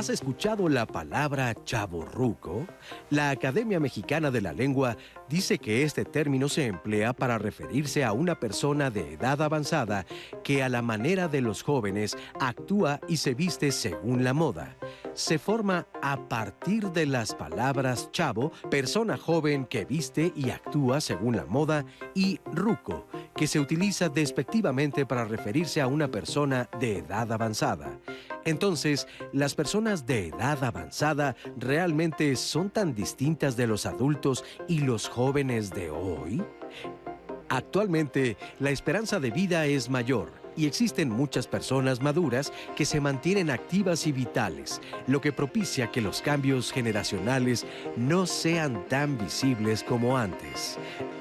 ¿Has escuchado la palabra chaborruco? La Academia Mexicana de la Lengua dice que este término se emplea para referirse a una persona de edad avanzada que a la manera de los jóvenes actúa y se viste según la moda. Se forma a partir de las palabras chavo, persona joven que viste y actúa según la moda, y ruco, que se utiliza despectivamente para referirse a una persona de edad avanzada. Entonces, ¿las personas de edad avanzada realmente son tan distintas de los adultos y los jóvenes de hoy? Actualmente, la esperanza de vida es mayor y existen muchas personas maduras que se mantienen activas y vitales, lo que propicia que los cambios generacionales no sean tan visibles como antes.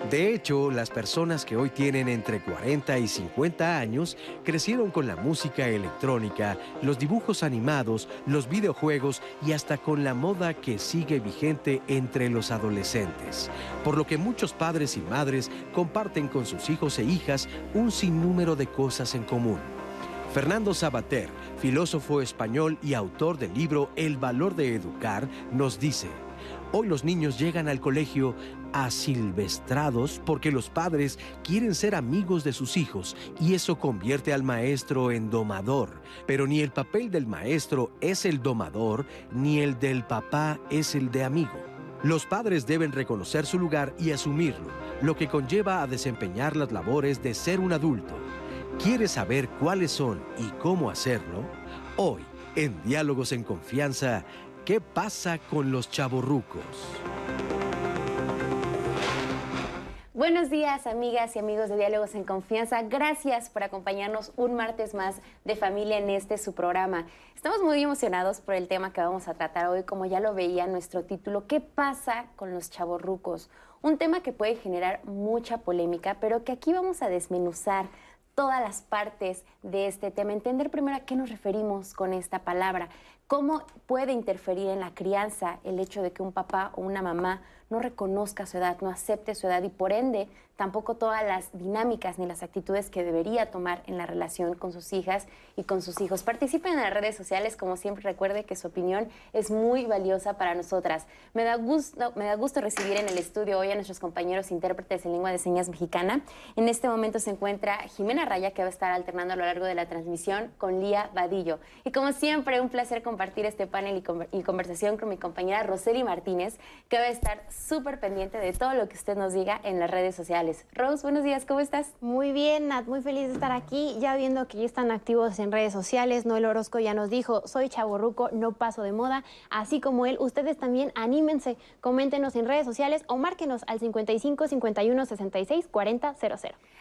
De hecho, las personas que hoy tienen entre 40 y 50 años crecieron con la música electrónica, los dibujos animados, los videojuegos y hasta con la moda que sigue vigente entre los adolescentes, por lo que muchos padres y madres comparten con sus hijos e hijas un sinnúmero de cosas en común. Fernando Sabater, filósofo español y autor del libro El valor de educar, nos dice, Hoy los niños llegan al colegio asilvestrados porque los padres quieren ser amigos de sus hijos y eso convierte al maestro en domador. Pero ni el papel del maestro es el domador, ni el del papá es el de amigo. Los padres deben reconocer su lugar y asumirlo, lo que conlleva a desempeñar las labores de ser un adulto. ¿Quieres saber cuáles son y cómo hacerlo? Hoy, en Diálogos en Confianza, ¿qué pasa con los chavorrucos? Buenos días, amigas y amigos de Diálogos en Confianza. Gracias por acompañarnos un martes más de familia en este su programa. Estamos muy emocionados por el tema que vamos a tratar hoy, como ya lo veía nuestro título, ¿qué pasa con los chavorrucos? Un tema que puede generar mucha polémica, pero que aquí vamos a desmenuzar todas las partes de este tema, entender primero a qué nos referimos con esta palabra, cómo puede interferir en la crianza el hecho de que un papá o una mamá no reconozca su edad, no acepte su edad y por ende tampoco todas las dinámicas ni las actitudes que debería tomar en la relación con sus hijas y con sus hijos. Participen en las redes sociales, como siempre recuerde que su opinión es muy valiosa para nosotras. Me da gusto, recibir en el estudio hoy a nuestros compañeros intérpretes en lengua de señas mexicana. En este momento se encuentra Jimena Raya, que va a estar alternando a lo largo de la transmisión con Lía Vadillo. Y como siempre, un placer compartir este panel y, conversación con mi compañera Roseli Martínez, que va a estar súper pendiente de todo lo que usted nos diga en las redes sociales. Rose, buenos días, ¿cómo estás? Muy bien, Nat, muy feliz de estar aquí, ya viendo que ya están activos en redes sociales. Noel Orozco ya nos dijo, soy chaborruco, no paso de moda. Así como él, ustedes también anímense, coméntenos en redes sociales o márquenos al 55 51 66 40 00.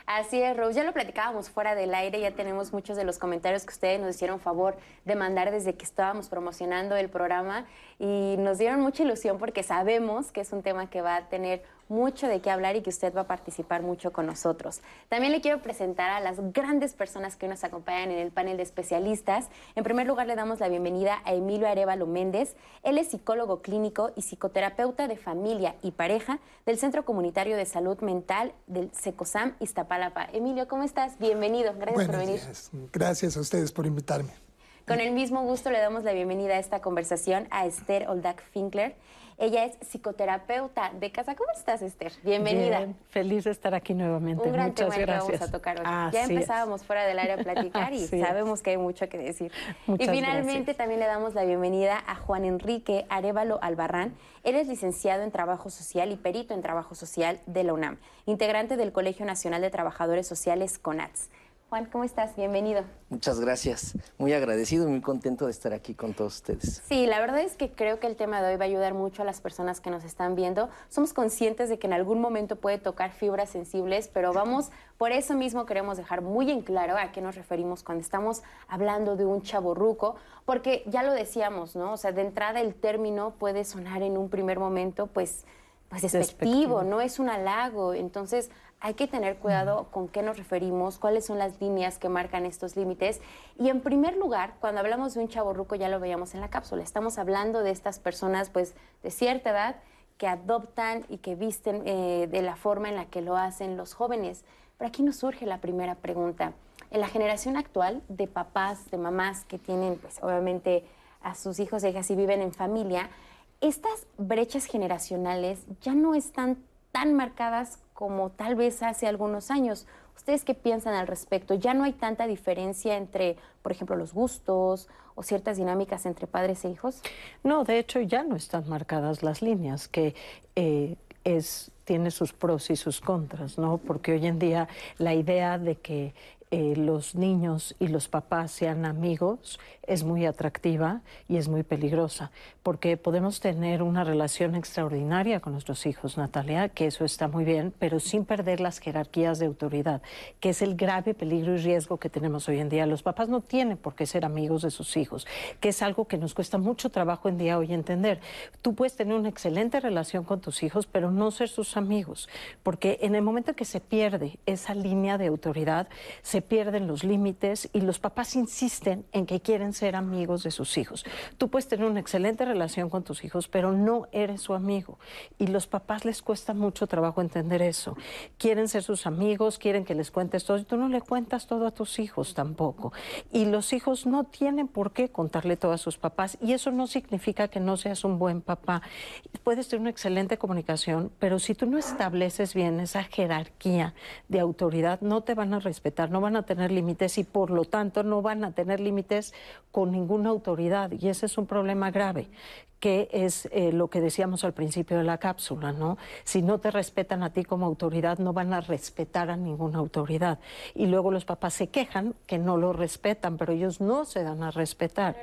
Así es, Rose, ya lo platicábamos fuera del aire, ya tenemos muchos de los comentarios que ustedes nos hicieron favor de mandar desde que estábamos promocionando el programa y nos dieron mucha ilusión porque sabemos que es un tema que va a tener mucho de qué hablar y que usted va a participar mucho con nosotros. También le quiero presentar a las grandes personas que nos acompañan en el panel de especialistas. En primer lugar, le damos la bienvenida a Emilio Arevalo Méndez. Él es psicólogo clínico y psicoterapeuta de familia y pareja del Centro Comunitario de Salud Mental del SECOSAM Iztapalapa. Emilio, ¿cómo estás? Bienvenido. Gracias por venir. Gracias a ustedes por invitarme. Con el mismo gusto le damos la bienvenida a esta conversación a Esther Oldak Finkler. Ella es psicoterapeuta de casa. ¿Cómo estás, Esther? Bienvenida. feliz de estar aquí nuevamente. Un gran Muchas tema gracias. que vamos a tocar hoy. ya empezábamos fuera del área a platicar y sabemos que hay mucho que decir. Muchas y finalmente también le damos la bienvenida a Juan Enrique Arevalo Albarrán. Él es licenciado en Trabajo Social y perito en Trabajo Social de la UNAM, integrante del Colegio Nacional de Trabajadores Sociales CONATS. Juan, ¿cómo estás? Bienvenido. Muchas gracias. Muy agradecido y muy contento de estar aquí con todos ustedes. Sí, la verdad es que creo que el tema de hoy va a ayudar mucho a las personas que nos están viendo. Somos conscientes de que en algún momento puede tocar fibras sensibles, pero vamos, por eso mismo queremos dejar muy en claro a qué nos referimos cuando estamos hablando de un chaborruco, porque ya lo decíamos, ¿no? O sea, de entrada el término puede sonar en un primer momento, pues, pues despectivo, no es un halago. Entonces, hay que tener cuidado con qué nos referimos, cuáles son las líneas que marcan estos límites. Y en primer lugar, cuando hablamos de un chaborruco, ya lo veíamos en la cápsula, estamos hablando de estas personas pues de cierta edad que adoptan y que visten eh, de la forma en la que lo hacen los jóvenes. Pero aquí nos surge la primera pregunta. En la generación actual de papás, de mamás que tienen pues obviamente a sus hijos e hijas y viven en familia, estas brechas generacionales ya no están tan marcadas como tal vez hace algunos años. ¿Ustedes qué piensan al respecto? ¿Ya no hay tanta diferencia entre, por ejemplo, los gustos o ciertas dinámicas entre padres e hijos? No, de hecho ya no están marcadas las líneas, que eh, es, tiene sus pros y sus contras, ¿no? Porque hoy en día la idea de que eh, los niños y los papás sean amigos es muy atractiva y es muy peligrosa, porque podemos tener una relación extraordinaria con nuestros hijos, Natalia, que eso está muy bien, pero sin perder las jerarquías de autoridad, que es el grave peligro y riesgo que tenemos hoy en día. Los papás no tienen por qué ser amigos de sus hijos, que es algo que nos cuesta mucho trabajo en día hoy entender. Tú puedes tener una excelente relación con tus hijos, pero no ser sus amigos, porque en el momento que se pierde esa línea de autoridad, se se pierden los límites y los papás insisten en que quieren ser amigos de sus hijos. Tú puedes tener una excelente relación con tus hijos, pero no eres su amigo. Y los papás les cuesta mucho trabajo entender eso. Quieren ser sus amigos, quieren que les cuentes todo y tú no le cuentas todo a tus hijos tampoco. Y los hijos no tienen por qué contarle todo a sus papás y eso no significa que no seas un buen papá. Puedes tener una excelente comunicación, pero si tú no estableces bien esa jerarquía de autoridad, no te van a respetar, no van van a tener límites y por lo tanto no van a tener límites con ninguna autoridad. Y ese es un problema grave que es eh, lo que decíamos al principio de la cápsula, ¿no? Si no te respetan a ti como autoridad, no van a respetar a ninguna autoridad. Y luego los papás se quejan que no lo respetan, pero ellos no se dan a respetar.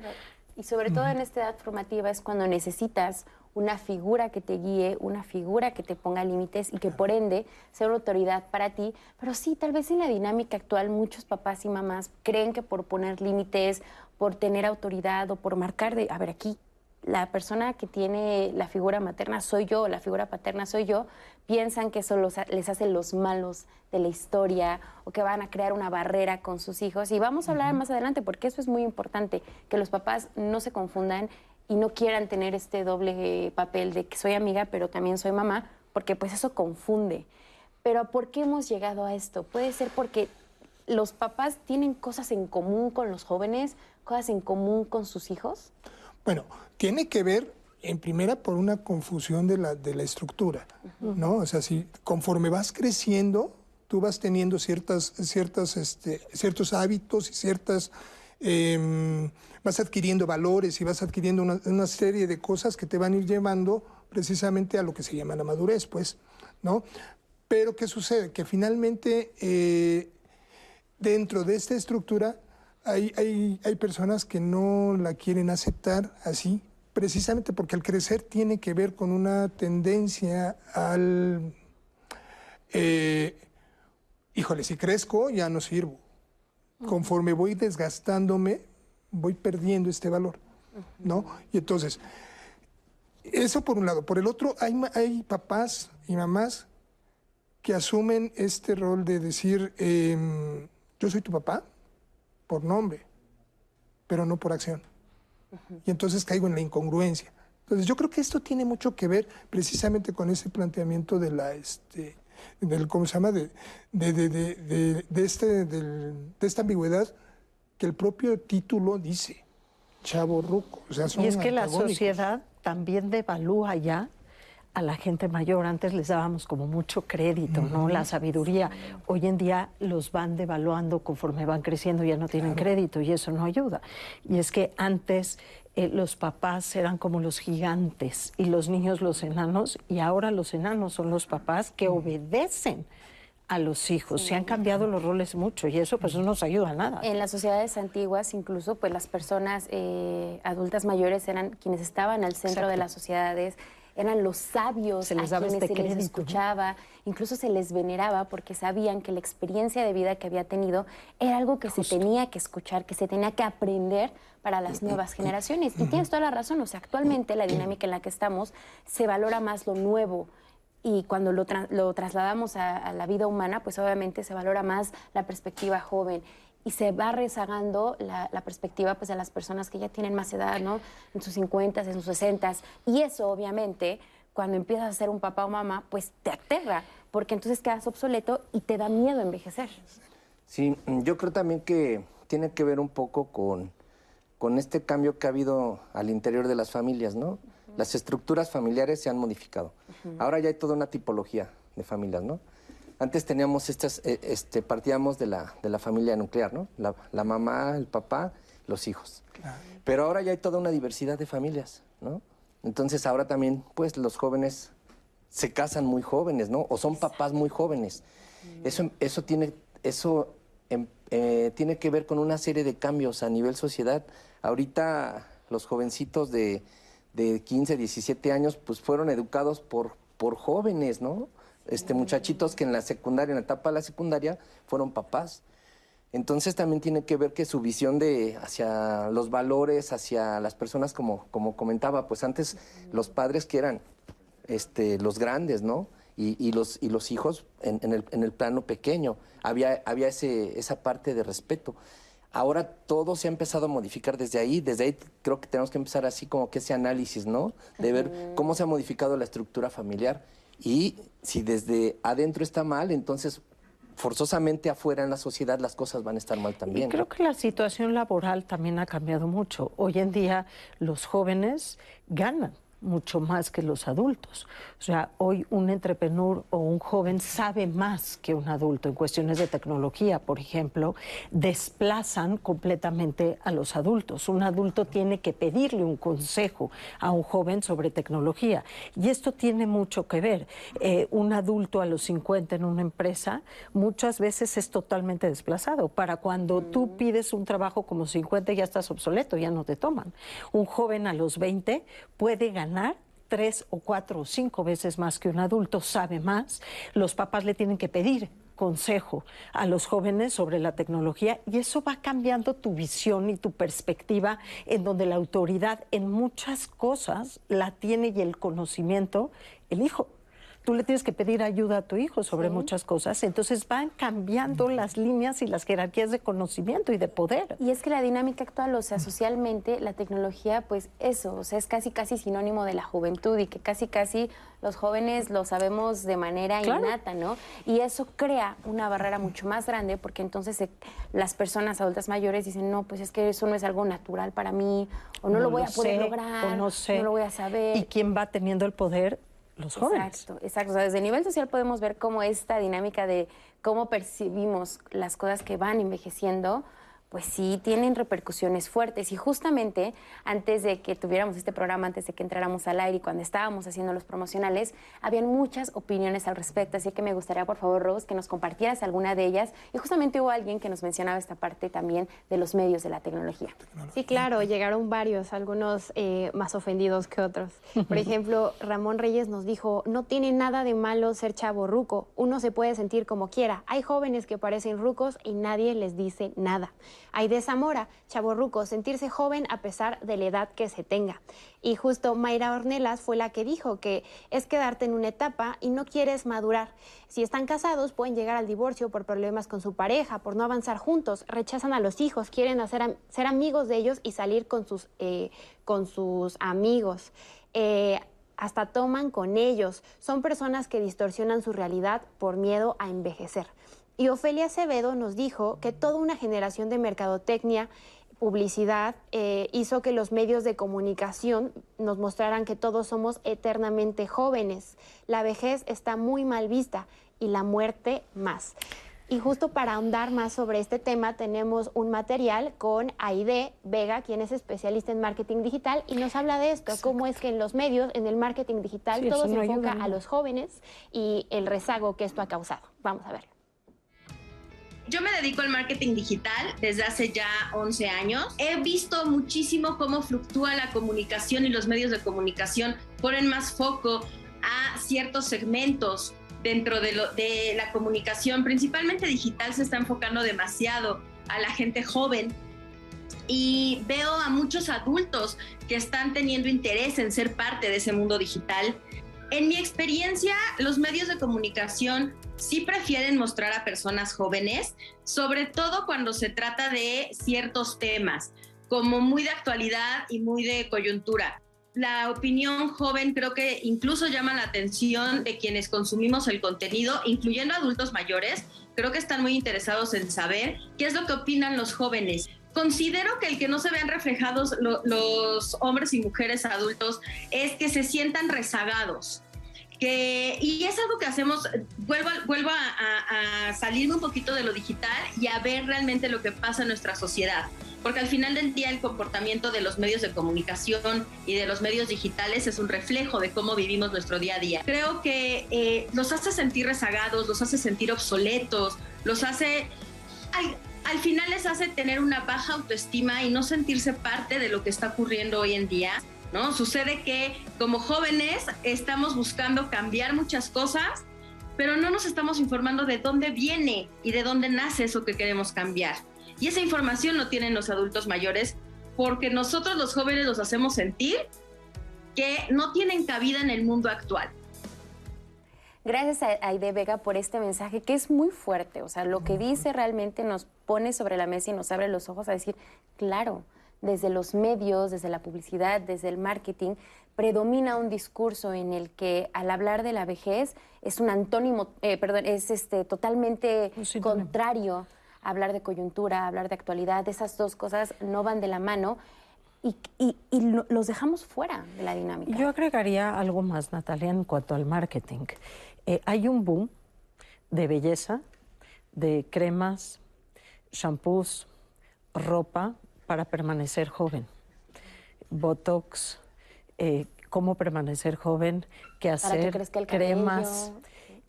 Y sobre todo en esta edad formativa es cuando necesitas una figura que te guíe, una figura que te ponga límites y que por ende sea una autoridad para ti. Pero sí, tal vez en la dinámica actual muchos papás y mamás creen que por poner límites, por tener autoridad o por marcar de, a ver, aquí la persona que tiene la figura materna soy yo, la figura paterna soy yo, piensan que eso les hace los malos de la historia o que van a crear una barrera con sus hijos. Y vamos a hablar más adelante porque eso es muy importante, que los papás no se confundan y no quieran tener este doble papel de que soy amiga, pero también soy mamá, porque pues eso confunde. Pero ¿por qué hemos llegado a esto? Puede ser porque los papás tienen cosas en común con los jóvenes, cosas en común con sus hijos. Bueno, tiene que ver en primera por una confusión de la, de la estructura, ¿no? O sea, si conforme vas creciendo, tú vas teniendo ciertas, ciertas, este, ciertos hábitos y ciertas Em, vas adquiriendo valores y vas adquiriendo una, serie de cosas que te van a ir llevando precisamente a lo que se llama la madurez, pues, ¿no? Pero ¿qué sucede? Que finalmente eh, dentro de esta estructura hay, hay, hay, personas que no la quieren aceptar así, precisamente porque al crecer tiene que ver con una tendencia al, eh, híjole, si crezco ya no sirvo conforme voy desgastándome, voy perdiendo este valor, ¿no? Y entonces, eso por un lado. Por el otro, hay, hay papás y mamás que asumen este rol de decir, em, yo soy tu papá por nombre, pero no por acción. Y entonces caigo en la incongruencia. Entonces yo creo que esto tiene mucho que ver precisamente con ese planteamiento de la, este, del, ¿cómo se llama? De, de, de, de este, de esta ambigüedad que el propio título dice, chavo ruco. O sea, y es que la sociedad también devalúa ya a la gente mayor. Antes les dábamos como mucho crédito, ¿no? La sabiduría. Hoy en día los van devaluando conforme van creciendo, ya no tienen crédito y eso no ayuda. Y es que antes eh, los papás eran como los gigantes y los niños los enanos y ahora los enanos son los papás que obedecen a los hijos. Se han cambiado los roles mucho y eso pues no nos ayuda a nada. En las sociedades antiguas incluso pues las personas eh, adultas mayores eran quienes estaban al centro de las sociedades eran los sabios se les a quienes este se les escuchaba, incluso se les veneraba porque sabían que la experiencia de vida que había tenido era algo que se tenía que escuchar, que se tenía que aprender para las nuevas generaciones. Y tienes toda la razón, o sea, actualmente la dinámica en la que estamos se valora más lo nuevo, y cuando lo, lo trasladamos a, a, la vida humana, pues obviamente se valora más la perspectiva joven y se va rezagando la, perspectiva pues, de las personas que ya tienen más edad, ¿no? En sus 50, en sus 60. Y eso, obviamente, cuando empiezas a ser un papá o mamá, pues te aterra, porque entonces quedas obsoleto y te da miedo envejecer. Sí, yo creo también que tiene que ver un poco con, con este cambio que ha habido al interior de las familias, ¿no? Las estructuras familiares se han modificado. Ahora ya hay toda una tipología de familias, ¿no? Antes teníamos estas, eh, este, partíamos de la, de la familia nuclear, ¿no? La, la mamá, el papá, los hijos. Pero ahora ya hay toda una diversidad de familias, ¿no? Entonces ahora también, pues, los jóvenes se casan muy jóvenes, ¿no? O son papás muy jóvenes. Eso, eso tiene, eso em, eh, tiene que ver con una serie de cambios a nivel sociedad. Ahorita los jovencitos de, de 15, 17 años, pues fueron educados por, por jóvenes, ¿no? Este, muchachitos que en la secundaria, en la etapa de la secundaria, fueron papás. Entonces también tiene que ver que su visión de hacia los valores, hacia las personas, como, como comentaba, pues antes los padres que eran este, los grandes, ¿no? Y, los, y los hijos en, el, en el plano pequeño. Había, había ese, esa parte de respeto. Ahora todo se ha empezado a modificar desde ahí. Desde ahí creo que tenemos que empezar así como que ese análisis, ¿no? De ver cómo se ha modificado la estructura familiar. Y si desde adentro está mal, entonces forzosamente afuera en la sociedad las cosas van a estar mal también. Y creo que la situación laboral también ha cambiado mucho. Hoy en día los jóvenes ganan mucho más que los adultos. O sea, hoy un entrepreneur o un joven sabe más que un adulto en cuestiones de tecnología, por ejemplo, desplazan completamente a los adultos. Un adulto tiene que pedirle un consejo a un joven sobre tecnología. Y esto tiene mucho que ver. Eh, un adulto a los 50 en una empresa muchas veces es totalmente desplazado. Para cuando tú mm. pides un trabajo como 50 ya estás obsoleto, ya no te toman. Un joven a los 20 puede ganar tres o cuatro o cinco veces más que un adulto, sabe más, los papás le tienen que pedir consejo a los jóvenes sobre la tecnología y eso va cambiando tu visión y tu perspectiva en donde la autoridad en muchas cosas la tiene y el conocimiento el hijo tú le tienes que pedir ayuda a tu hijo sobre muchas cosas. Entonces van cambiando las líneas y las jerarquías de conocimiento y de poder. Y es que la dinámica actual, o sea, socialmente, la tecnología, pues eso, o sea, es casi, casi sinónimo de la juventud y que casi, casi los jóvenes lo sabemos de manera innata, ¿no? Y eso crea una barrera mucho más grande porque entonces las personas adultas mayores dicen, no, pues es que eso no es algo natural para mí, o no, lo voy a poder lograr, no, sé. no lo voy a saber. ¿Y quién va teniendo el poder? Los jóvenes. Exacto, exacto. O sea, desde el nivel social podemos ver cómo esta dinámica de cómo percibimos las cosas que van envejeciendo pues sí tienen repercusiones fuertes. Y justamente antes de que tuviéramos este programa, antes de que entráramos al aire y cuando estábamos haciendo los promocionales, habían muchas opiniones al respecto. Así que me gustaría, por favor, Rose, que nos compartieras alguna de ellas. Y justamente hubo alguien que nos mencionaba esta parte también de los medios de la tecnología. Sí, claro, llegaron varios, algunos eh, más ofendidos que otros. Por ejemplo, Ramón Reyes nos dijo, no tiene nada de malo ser chavo ruco, uno se puede sentir como quiera. Hay jóvenes que parecen rucos y nadie les dice nada. Aide Zamora, chaborruco, sentirse joven a pesar de la edad que se tenga. Y justo Mayra Ornelas fue la que dijo que es quedarte en una etapa y no quieres madurar. Si están casados, pueden llegar al divorcio por problemas con su pareja, por no avanzar juntos, rechazan a los hijos, quieren hacer, ser amigos de ellos y salir con sus, eh, con sus amigos. Eh, hasta toman con ellos. Son personas que distorsionan su realidad por miedo a envejecer. Y Ofelia Acevedo nos dijo que toda una generación de mercadotecnia, publicidad, eh, hizo que los medios de comunicación nos mostraran que todos somos eternamente jóvenes. La vejez está muy mal vista y la muerte más. Y justo para ahondar más sobre este tema, tenemos un material con Aide Vega, quien es especialista en marketing digital, y nos habla de esto, cómo es que en los medios, en el marketing digital, todo se enfoca a los jóvenes y el rezago que esto ha causado. Vamos a ver. Yo me dedico al marketing digital desde hace ya 11 años. He visto muchísimo cómo fluctúa la comunicación y los medios de comunicación ponen más foco a ciertos segmentos dentro de, de la comunicación, principalmente digital, se está enfocando demasiado a la gente joven y veo a muchos adultos que están teniendo interés en ser parte de ese mundo digital. En mi experiencia, los medios de comunicación sí prefieren mostrar a personas jóvenes, sobre todo cuando se trata de ciertos temas, como muy de actualidad y muy de coyuntura. La opinión joven creo que incluso llama la atención de quienes consumimos el contenido, incluyendo adultos mayores. Creo que están muy interesados en saber qué es lo que opinan los jóvenes considero que el que no se vean reflejados los hombres y mujeres adultos es que se sientan rezagados. Que, y es algo que hacemos, vuelvo, vuelvo a, a, salirme un poquito de lo digital y a ver realmente lo que pasa en nuestra sociedad porque al final del día el comportamiento de los medios de comunicación y de los medios digitales es un reflejo de cómo vivimos nuestro día a día. Creo que eh, los hace sentir rezagados, los hace sentir obsoletos, los hace... Al, final les hace tener una baja autoestima y no sentirse parte de lo que está ocurriendo hoy en día. ¿no? Sucede que como jóvenes estamos buscando cambiar muchas cosas, pero no nos estamos informando de dónde viene y de dónde nace eso que queremos cambiar. Y esa información no tienen los adultos mayores porque nosotros los jóvenes los hacemos sentir que no tienen cabida en el mundo actual. Gracias a Aide Vega por este mensaje que es muy fuerte. O sea, lo que dice realmente nos pone sobre la mesa y nos abre los ojos a decir, claro, desde los medios, desde la publicidad, desde el marketing, predomina un discurso en el que al hablar de la vejez es un antónimo, eh, perdón, es este, totalmente contrario hablar de coyuntura, hablar de actualidad, esas dos cosas no van de la mano y, los dejamos fuera de la dinámica. Yo agregaría algo más, Natalia, en cuanto al marketing. Eh, hay un boom de belleza, de cremas, shampoos, ropa para permanecer joven. Botox, eh, cómo permanecer joven, qué hacer, cremas.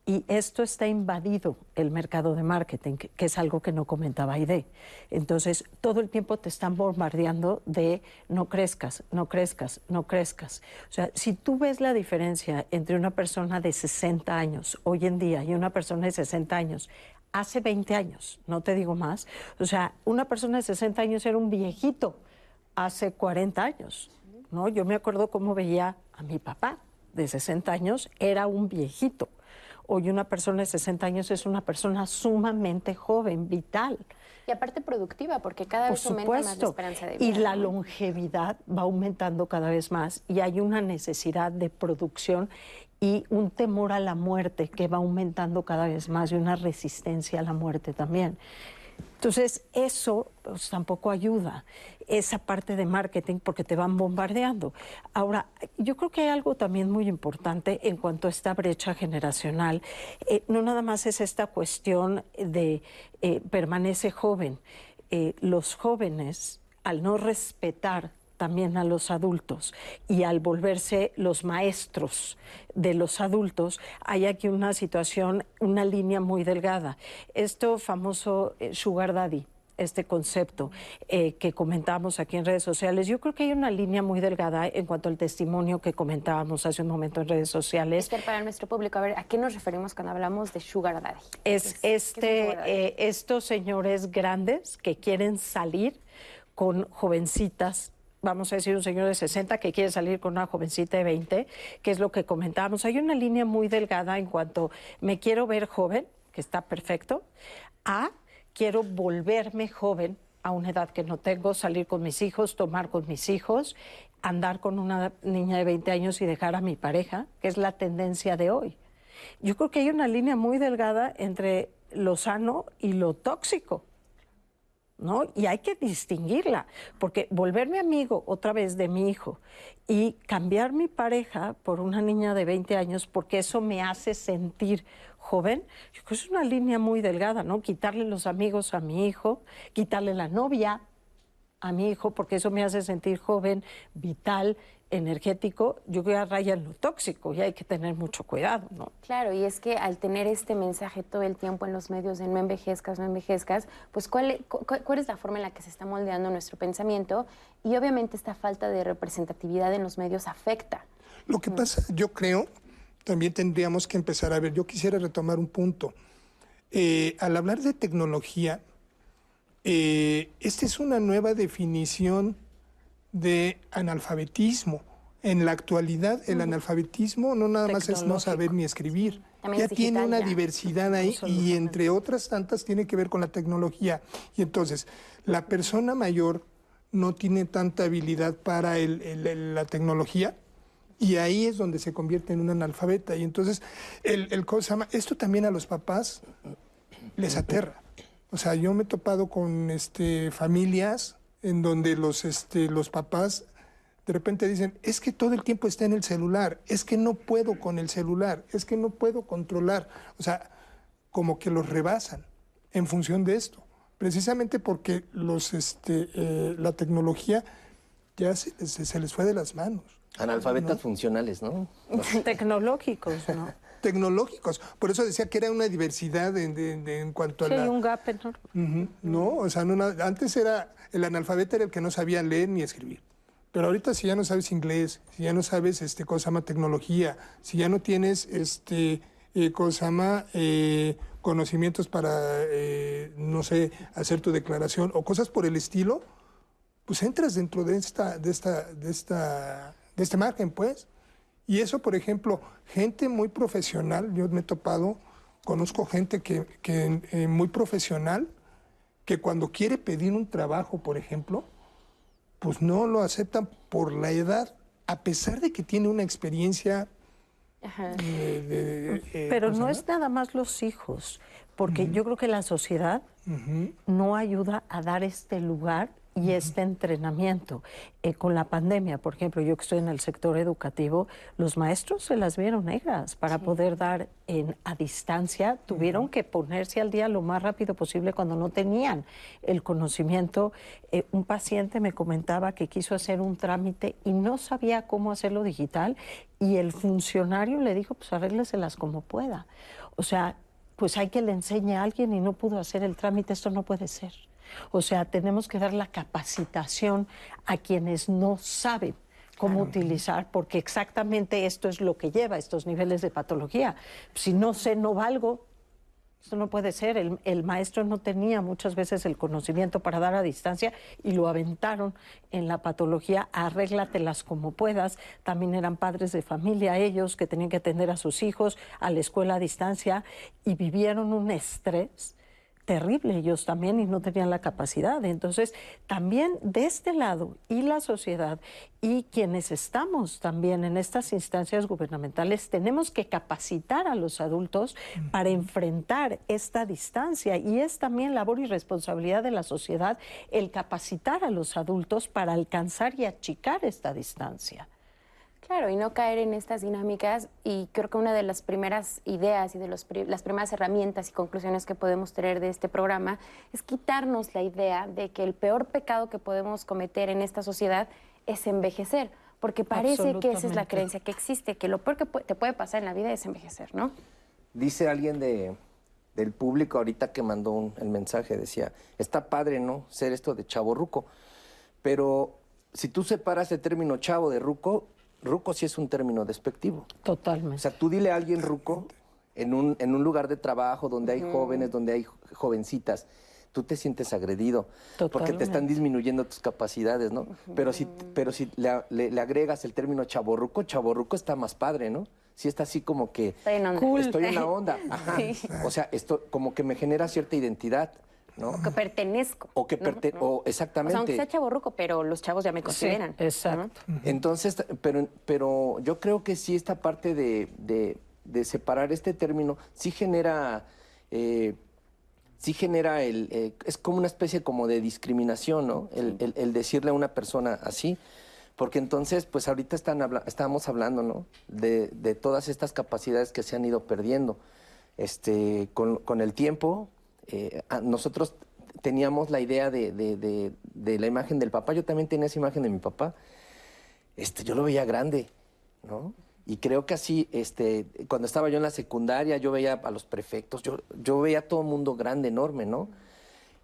Y esto está invadido el mercado de marketing, que es algo que no comentaba Aide. Entonces, todo el tiempo te están bombardeando de no crezcas, no crezcas, no crezcas. O sea, si tú ves la diferencia entre una persona de 60 años hoy en día y una persona de 60 años hace 20 años, no te digo más, o sea, una persona de 60 años era un viejito hace 40 años, ¿no? Yo me acuerdo cómo veía a mi papá de 60 años, era un viejito Hoy una persona de 60 años es una persona sumamente joven, vital. Y aparte productiva, porque cada vez aumenta más la esperanza de vida. Y la longevidad va aumentando cada vez más y hay una necesidad de producción y un temor a la muerte que va aumentando cada vez más y una resistencia a la muerte también. Entonces, eso pues, tampoco ayuda, esa parte de marketing, porque te van bombardeando. Ahora, yo creo que hay algo también muy importante en cuanto a esta brecha generacional. Eh, no nada más es esta cuestión de eh, permanece joven. Eh, los jóvenes, al no respetar también a los adultos y al volverse los maestros de los adultos, hay aquí una situación, una línea muy delgada. Esto famoso eh, Sugar Daddy, este concepto eh, que comentábamos aquí en redes sociales. Yo creo que hay una línea muy delgada en cuanto al testimonio que comentábamos hace un momento en redes sociales. Es para nuestro público, a ver, ¿a qué nos referimos cuando hablamos de Sugar Daddy? Es, este, eh, estos señores grandes que quieren salir con jovencitas vamos a decir, un señor de 60 que quiere salir con una jovencita de 20, que es lo que comentábamos. Hay una línea muy delgada en cuanto me quiero ver joven, que está perfecto, a quiero volverme joven a una edad que no tengo, salir con mis hijos, tomar con mis hijos, andar con una niña de 20 años y dejar a mi pareja, que es la tendencia de hoy. Yo creo que hay una línea muy delgada entre lo sano y lo tóxico. ¿No? Y hay que distinguirla, porque volverme amigo otra vez de mi hijo y cambiar mi pareja por una niña de 20 años, porque eso me hace sentir joven, yo es una línea muy delgada, ¿no? Quitarle los amigos a mi hijo, quitarle la novia a mi hijo, porque eso me hace sentir joven, vital, energético, yo creo que raya en lo tóxico y hay que tener mucho cuidado, ¿no? Claro, y es que al tener este mensaje todo el tiempo en los medios de no envejezcas, no envejezcas, pues ¿cuál, cuál es la forma en la que se está moldeando nuestro pensamiento y obviamente esta falta de representatividad en los medios afecta. Lo que pasa, yo creo, también tendríamos que empezar a ver, yo quisiera retomar un punto. Eh, al hablar de tecnología, eh, esta es una nueva definición de analfabetismo. En la actualidad, el analfabetismo no nada más es no saber ni escribir. ya tiene una diversidad ahí y entre otras tantas tiene que ver con la tecnología. Y entonces, la persona mayor no tiene tanta habilidad para la tecnología y ahí es donde se convierte en un analfabeta. Y entonces, el, el, esto también a los papás les aterra. O sea, yo me he topado con este, familias en donde los, este, los papás de repente dicen, es que todo el tiempo está en el celular, es que no puedo con el celular, es que no puedo controlar. O sea, como que los rebasan en función de esto, precisamente porque los, este, eh, la tecnología ya se, se, les fue de las manos. Analfabetas funcionales, ¿no? Tecnológicos, ¿no? Tecnológicos. Por eso decía que era una diversidad en, en cuanto a sí, la... un gap enorme. No, o sea, no, antes era, el analfabeta era el que no sabía leer ni escribir. Pero ahorita si ya no sabes inglés, si ya no sabes este, cosa llama tecnología, si ya no tienes este, eh, cosa llama eh, conocimientos para, eh, no sé, hacer tu declaración o cosas por el estilo, pues entras dentro de esta, de esta, de esta, de este margen, pues. Y eso, por ejemplo, gente muy profesional, yo me he topado, conozco gente que, que eh, muy profesional, que cuando quiere pedir un trabajo, por ejemplo, pues no lo aceptan por la edad, a pesar de que tiene una experiencia. Eh, eh, Pero no es nada más los hijos, porque yo creo que la sociedad no ayuda a dar este lugar y este entrenamiento. Eh, con la pandemia, por ejemplo, yo que estoy en el sector educativo, los maestros se las vieron negras para poder dar en, a distancia, tuvieron que ponerse al día lo más rápido posible cuando no tenían el conocimiento. Eh, un paciente me comentaba que quiso hacer un trámite y no sabía cómo hacerlo digital y el funcionario le dijo, pues arrégleselas como pueda. O sea, pues hay que le enseñe a alguien y no pudo hacer el trámite, esto no puede ser. O sea, tenemos que dar la capacitación a quienes no saben cómo utilizar, porque exactamente esto es lo que lleva a estos niveles de patología. Si no sé, no valgo. Esto no puede ser. El, maestro no tenía muchas veces el conocimiento para dar a distancia y lo aventaron en la patología. Arréglatelas como puedas. También eran padres de familia ellos que tenían que atender a sus hijos a la escuela a distancia y vivieron un estrés terrible ellos también y no tenían la capacidad. Entonces, también de este lado y la sociedad y quienes estamos también en estas instancias gubernamentales, tenemos que capacitar a los adultos para enfrentar esta distancia y es también labor y responsabilidad de la sociedad el capacitar a los adultos para alcanzar y achicar esta distancia. Claro, y no caer en estas dinámicas. Y creo que una de las primeras ideas y de las primeras herramientas y conclusiones que podemos tener de este programa es quitarnos la idea de que el peor pecado que podemos cometer en esta sociedad es envejecer. Porque parece que esa es la creencia que existe, que lo peor que te puede pasar en la vida es envejecer, ¿no? Dice alguien de, del público ahorita que mandó el mensaje, decía, está padre, ¿no? Ser esto de chavo ruco. Pero si tú separas el término chavo de ruco, ruco sí es un término despectivo. Totalmente. O sea, tú dile a alguien ruco en un, en un lugar de trabajo donde hay jóvenes, donde hay jovencitas, tú te sientes agredido porque te están disminuyendo tus capacidades, ¿no? Pero si, pero si le, agregas el término chaborruco, chaborruco está más padre, ¿no? Sí está así como que estoy en, onda. estoy en la onda. Ajá. O sea, esto como que me genera cierta identidad. O que pertenezco. O que o exactamente. O sea, aunque sea chaborruco, pero los chavos ya me consideran. exacto. Entonces, pero, pero yo creo que sí esta parte de, de, separar este término sí genera... Eh, sí genera el... Eh, es como una especie como de discriminación, ¿no? El, el, decirle a una persona así. Porque entonces, pues ahorita están estamos hablando, ¿no? De, de, todas estas capacidades que se han ido perdiendo. Este, con, con el tiempo, eh, nosotros teníamos la idea de, la imagen del papá, yo también tenía esa imagen de mi papá, este, yo lo veía grande, ¿no? Y creo que así, este, cuando estaba yo en la secundaria, yo veía a los prefectos, yo, yo veía a todo el mundo grande, enorme, ¿no?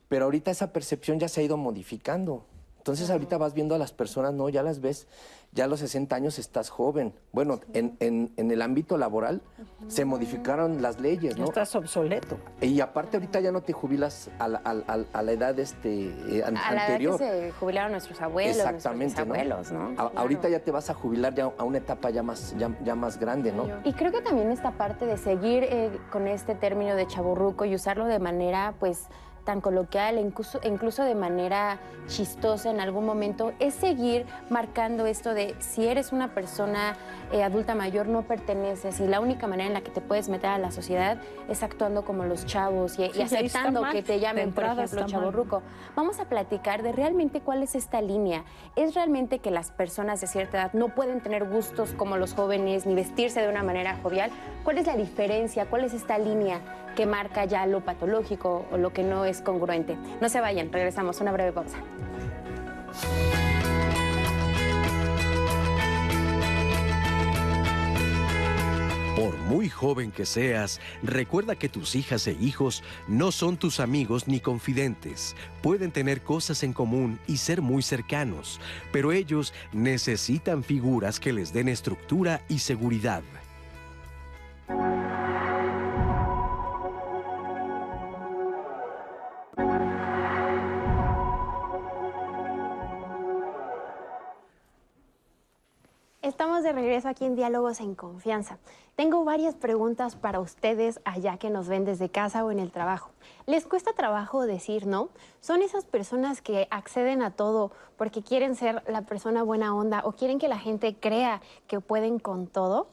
Pero ahorita esa percepción ya se ha ido modificando. Entonces ahorita vas viendo a las personas, no, ya las ves, ya a los 60 años estás joven. Bueno, en, en, el ámbito laboral se modificaron las leyes, ¿no? Estás obsoleto. Y aparte ahorita ya no te jubilas a la, a, la edad este, eh, anterior. A la edad que se jubilaron nuestros abuelos, Exactamente, abuelos, ¿no? Ahorita ya te vas a jubilar ya a una etapa ya más, ya, más grande, ¿no? Y creo que también esta parte de seguir eh, con este término de chaburruco y usarlo de manera, pues, tan coloquial, incluso, incluso de manera chistosa en algún momento, es seguir marcando esto de si eres una persona eh, adulta mayor no perteneces y la única manera en la que te puedes meter a la sociedad es actuando como los chavos y, aceptando que te llamen, por ejemplo, chaborruco. Vamos a platicar de realmente cuál es esta línea. ¿Es realmente que las personas de cierta edad no pueden tener gustos como los jóvenes ni vestirse de una manera jovial? ¿Cuál es la diferencia? ¿Cuál es esta línea que marca ya lo patológico o lo que no es congruente? No se vayan, regresamos una breve pausa. Por muy joven que seas, recuerda que tus hijas e hijos no son tus amigos ni confidentes. Pueden tener cosas en común y ser muy cercanos, pero ellos necesitan figuras que les den estructura y seguridad. Estamos de regreso aquí en Diálogos en Confianza. Tengo varias preguntas para ustedes allá que nos ven desde casa o en el trabajo. ¿Les cuesta trabajo decir no? ¿Son esas personas que acceden a todo porque quieren ser la persona buena onda o quieren que la gente crea que pueden con todo?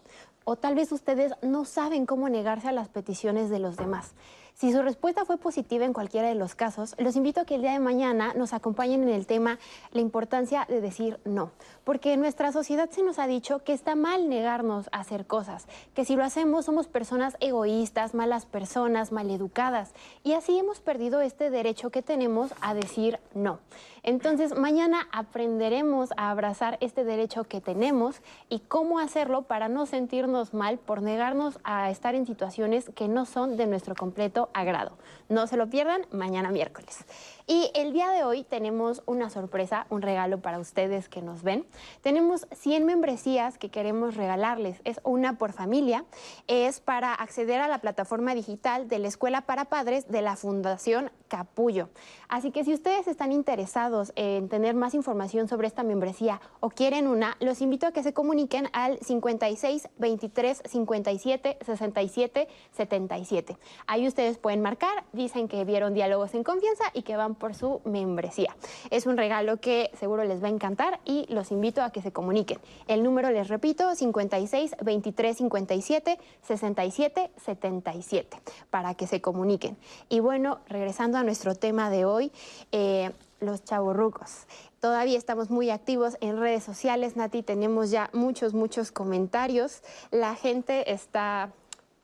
¿O tal vez ustedes no saben cómo negarse a las peticiones de los demás? Si su respuesta fue positiva en cualquiera de los casos, los invito a que el día de mañana nos acompañen en el tema la importancia de decir no. Porque en nuestra sociedad se nos ha dicho que está mal negarnos a hacer cosas, que si lo hacemos somos personas egoístas, malas personas, maleducadas. Y así hemos perdido este derecho que tenemos a decir no. Entonces, mañana aprenderemos a abrazar este derecho que tenemos y cómo hacerlo para no sentirnos mal por negarnos a estar en situaciones que no son de nuestro completo agrado. No se lo pierdan mañana miércoles. Y el día de hoy tenemos una sorpresa, un regalo para ustedes que nos ven. Tenemos 100 membresías que queremos regalarles. Es una por familia. Es para acceder a la plataforma digital de la Escuela para Padres de la Fundación Capullo. Así que si ustedes están interesados en tener más información sobre esta membresía o quieren una, los invito a que se comuniquen al 56 23 57 67 77. Ahí ustedes pueden marcar, dicen que vieron diálogos en confianza y que van por su membresía. Es un regalo que seguro les va a encantar y los invito a que se comuniquen. El número, les repito, 56 23 57 67 77 para que se comuniquen. Y bueno, regresando a nuestro tema de hoy, eh, los chavorrucos. Todavía estamos muy activos en redes sociales, Nati, tenemos ya muchos, muchos comentarios. La gente está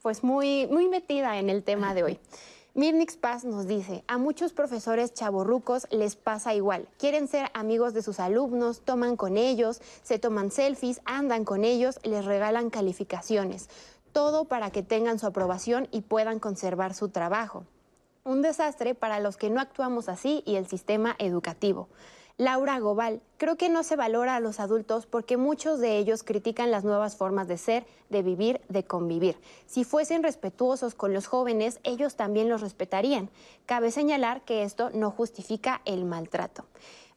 pues muy, muy metida en el tema de hoy. Mirnix Paz nos dice, a muchos profesores chavorrucos les pasa igual. Quieren ser amigos de sus alumnos, toman con ellos, se toman selfies, andan con ellos, les regalan calificaciones. Todo para que tengan su aprobación y puedan conservar su trabajo. Un desastre para los que no actuamos así y el sistema educativo. Laura Gobal, creo que no se valora a los adultos porque muchos de ellos critican las nuevas formas de ser, de vivir, de convivir. Si fuesen respetuosos con los jóvenes, ellos también los respetarían. Cabe señalar que esto no justifica el maltrato.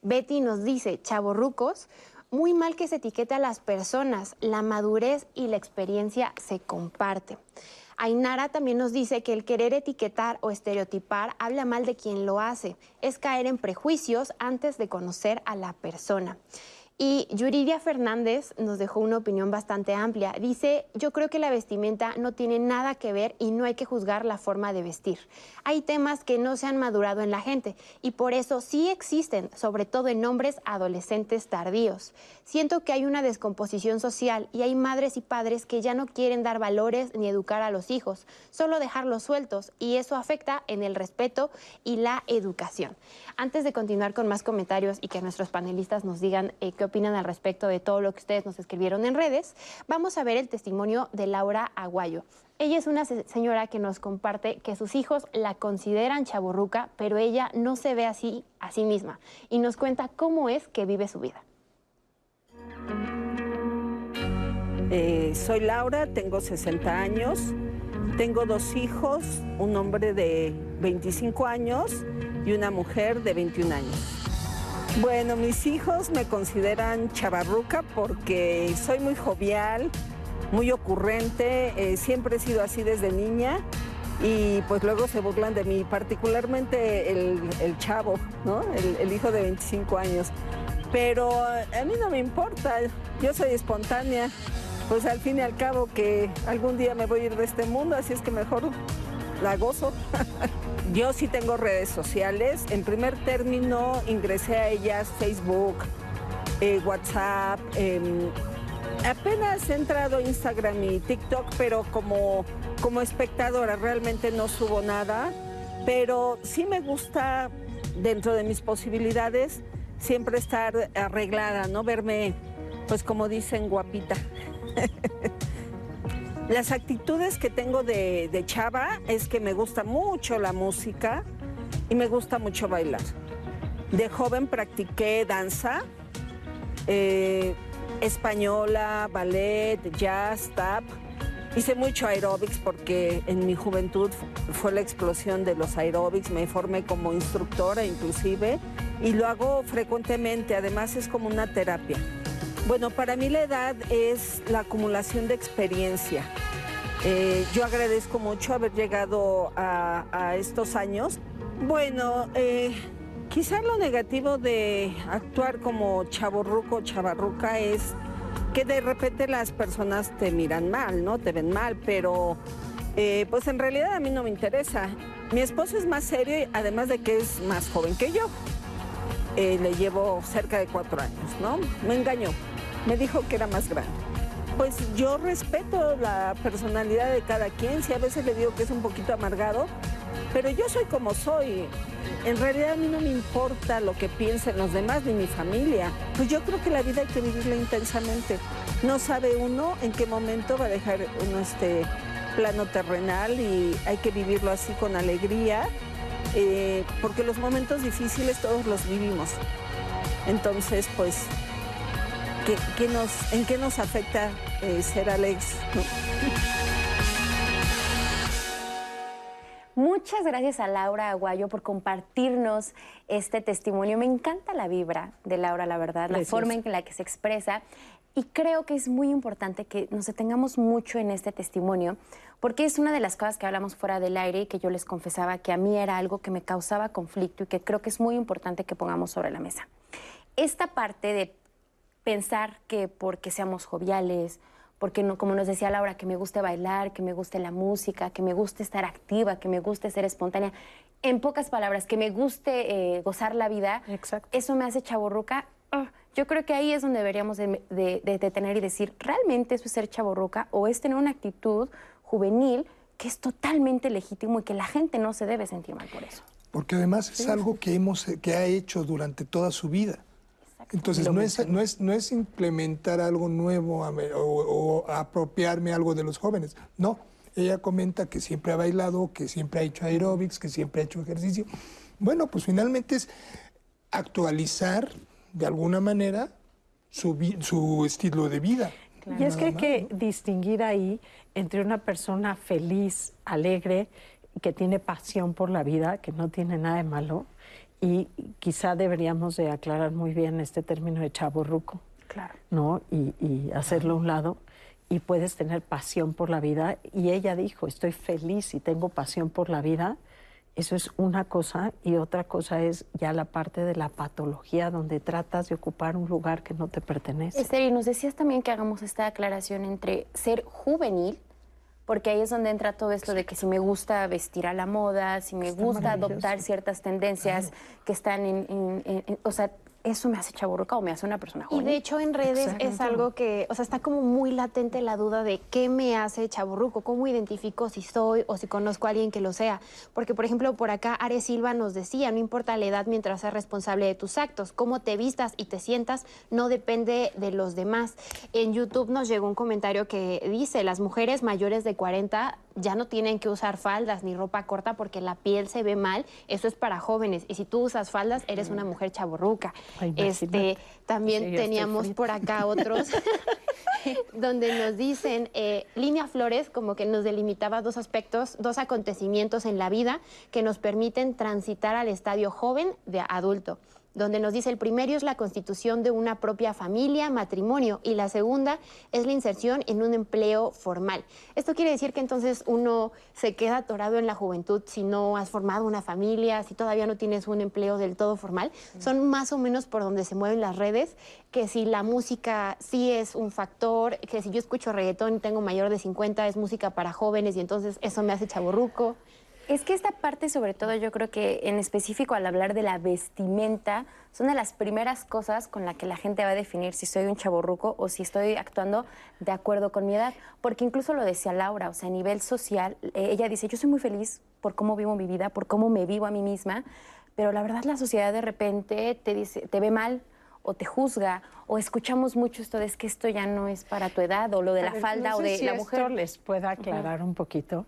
Betty nos dice, chavorrucos, muy mal que se etiquete a las personas, la madurez y la experiencia se comparte. Ainara también nos dice que el querer etiquetar o estereotipar habla mal de quien lo hace, es caer en prejuicios antes de conocer a la persona. Y Yuridia Fernández nos dejó una opinión bastante amplia. Dice, yo creo que la vestimenta no tiene nada que ver y no hay que juzgar la forma de vestir. Hay temas que no se han madurado en la gente y por eso sí existen, sobre todo en hombres adolescentes tardíos. Siento que hay una descomposición social y hay madres y padres que ya no quieren dar valores ni educar a los hijos, solo dejarlos sueltos y eso afecta en el respeto y la educación. Antes de continuar con más comentarios y que nuestros panelistas nos digan eh, qué opinan al respecto de todo lo que ustedes nos escribieron en redes, vamos a ver el testimonio de Laura Aguayo. Ella es una señora que nos comparte que sus hijos la consideran chaburruca, pero ella no se ve así a sí misma y nos cuenta cómo es que vive su vida. Eh, soy Laura, tengo 60 años, tengo dos hijos, un hombre de 25 años y una mujer de 21 años. Bueno, mis hijos me consideran chavarruca porque soy muy jovial, muy ocurrente, eh, siempre he sido así desde niña y pues luego se burlan de mí, particularmente el, chavo, ¿no? El, el, hijo de 25 años. Pero a mí no me importa, yo soy espontánea, pues al fin y al cabo que algún día me voy a ir de este mundo, así es que mejor la gozo. yo sí tengo redes sociales, en primer término ingresé a ellas Facebook, eh, WhatsApp, em, apenas he entrado Instagram y TikTok, pero como, como espectadora realmente no subo nada, pero sí me gusta dentro de mis posibilidades siempre estar arreglada, no verme, pues como dicen, guapita. Las actitudes que tengo de, de, chava es que me gusta mucho la música y me gusta mucho bailar. De joven practiqué danza, eh, española, ballet, jazz, tap. Hice mucho aeróbics porque en mi juventud fue la explosión de los aeróbics, me formé como instructora inclusive y lo hago frecuentemente, además es como una terapia. Bueno, para mí la edad es la acumulación de experiencia. Eh, yo agradezco mucho haber llegado a, estos años. Bueno, eh, Quizá lo negativo de actuar como chaborruco o chavarruca es que de repente las personas te miran mal, ¿no? Te ven mal, pero eh, pues en realidad a mí no me interesa. Mi esposo es más serio, además de que es más joven que yo. Eh, le llevo cerca de cuatro años, ¿no? Me engañó. Me dijo que era más grande. Pues yo respeto la personalidad de cada quien, si a veces le digo que es un poquito amargado, pero yo soy como soy. En realidad a mí no me importa lo que piensen los demás ni mi familia. Pues yo creo que la vida hay que vivirla intensamente. No sabe uno en qué momento va a dejar uno este plano terrenal y hay que vivirlo así con alegría, eh, porque los momentos difíciles todos los vivimos. Entonces, pues, nos, ¿en qué nos afecta eh, ser Alex? Muchas gracias a Laura Aguayo por compartirnos este testimonio. Me encanta la vibra de Laura, la verdad, la forma en la que se expresa. Y creo que es muy importante que nos detengamos mucho en este testimonio, porque es una de las cosas que hablamos fuera del aire y que yo les confesaba que a mí era algo que me causaba conflicto y que creo que es muy importante que pongamos sobre la mesa. Esta parte de pensar que porque seamos joviales, porque no, como nos decía Laura, que me guste bailar, que me guste la música, que me guste estar activa, que me guste ser espontánea. En pocas palabras, que me guste eh, gozar la vida, eso me hace chaborruca. Ah, yo creo que ahí es donde deberíamos de, detener y decir, ¿realmente eso es ser chaborruca o es tener una actitud juvenil que es totalmente legítimo y que la gente no se debe sentir mal por eso? Porque además es algo que, hemos, que ha hecho durante toda su vida. Entonces, no es, no, es, no es implementar algo nuevo o, apropiarme algo de los jóvenes. No, ella comenta que siempre ha bailado, que siempre ha hecho aeróbics, que siempre ha hecho ejercicio. Bueno, pues finalmente es actualizar de alguna manera su, su estilo de vida. Y es que hay que distinguir ahí entre una persona feliz, alegre, que tiene pasión por la vida, que no tiene nada de malo, y quizá deberíamos de aclarar muy bien este término de chaborruco, claro. ¿no? Y, hacerlo a un lado. Y puedes tener pasión por la vida. Y ella dijo, estoy feliz y tengo pasión por la vida. Eso es una cosa. Y otra cosa es ya la parte de la patología, donde tratas de ocupar un lugar que no te pertenece. Esther, y nos decías también que hagamos esta aclaración entre ser juvenil porque ahí es donde entra todo esto de que si me gusta vestir a la moda, si me gusta adoptar ciertas tendencias que están en, en, o sea, eso me hace chaburruca o me hace una persona joven. Y de hecho en redes es algo que, o sea, está como muy latente la duda de qué me hace chaburruco, cómo identifico si soy o si conozco a alguien que lo sea. Porque, por ejemplo, por acá Are Silva nos decía, no importa la edad mientras seas responsable de tus actos, cómo te vistas y te sientas no depende de los demás. En YouTube nos llegó un comentario que dice, las mujeres mayores de 40 ya no tienen que usar faldas ni ropa corta porque la piel se ve mal, eso es para jóvenes. Y si tú usas faldas, eres una mujer chaburruca este, también teníamos por acá otros donde nos dicen, eh, Línea Flores como que nos delimitaba dos aspectos, dos acontecimientos en la vida que nos permiten transitar al estadio joven de adulto. Donde nos dice el primero es la constitución de una propia familia, matrimonio, y la segunda es la inserción en un empleo formal. Esto quiere decir que entonces uno se queda atorado en la juventud si no has formado una familia, si todavía no tienes un empleo del todo formal. Son más o menos por donde se mueven las redes, que si la música sí es un factor, que si yo escucho reggaetón y tengo mayor de 50 es música para jóvenes y entonces eso me hace chaborruco. Es que esta parte, sobre todo, yo creo que en específico al hablar de la vestimenta, son de las primeras cosas con la que la gente va a definir si soy un chaborruco o si estoy actuando de acuerdo con mi edad. Porque incluso lo decía Laura, o sea, a nivel social, eh, ella dice, yo soy muy feliz por cómo vivo mi vida, por cómo me vivo a mí misma, pero la verdad la sociedad de repente te dice, te ve mal o te juzga o escuchamos mucho esto de es que esto ya no es para tu edad o lo de la falda o de la mujer. les pueda aclarar un poquito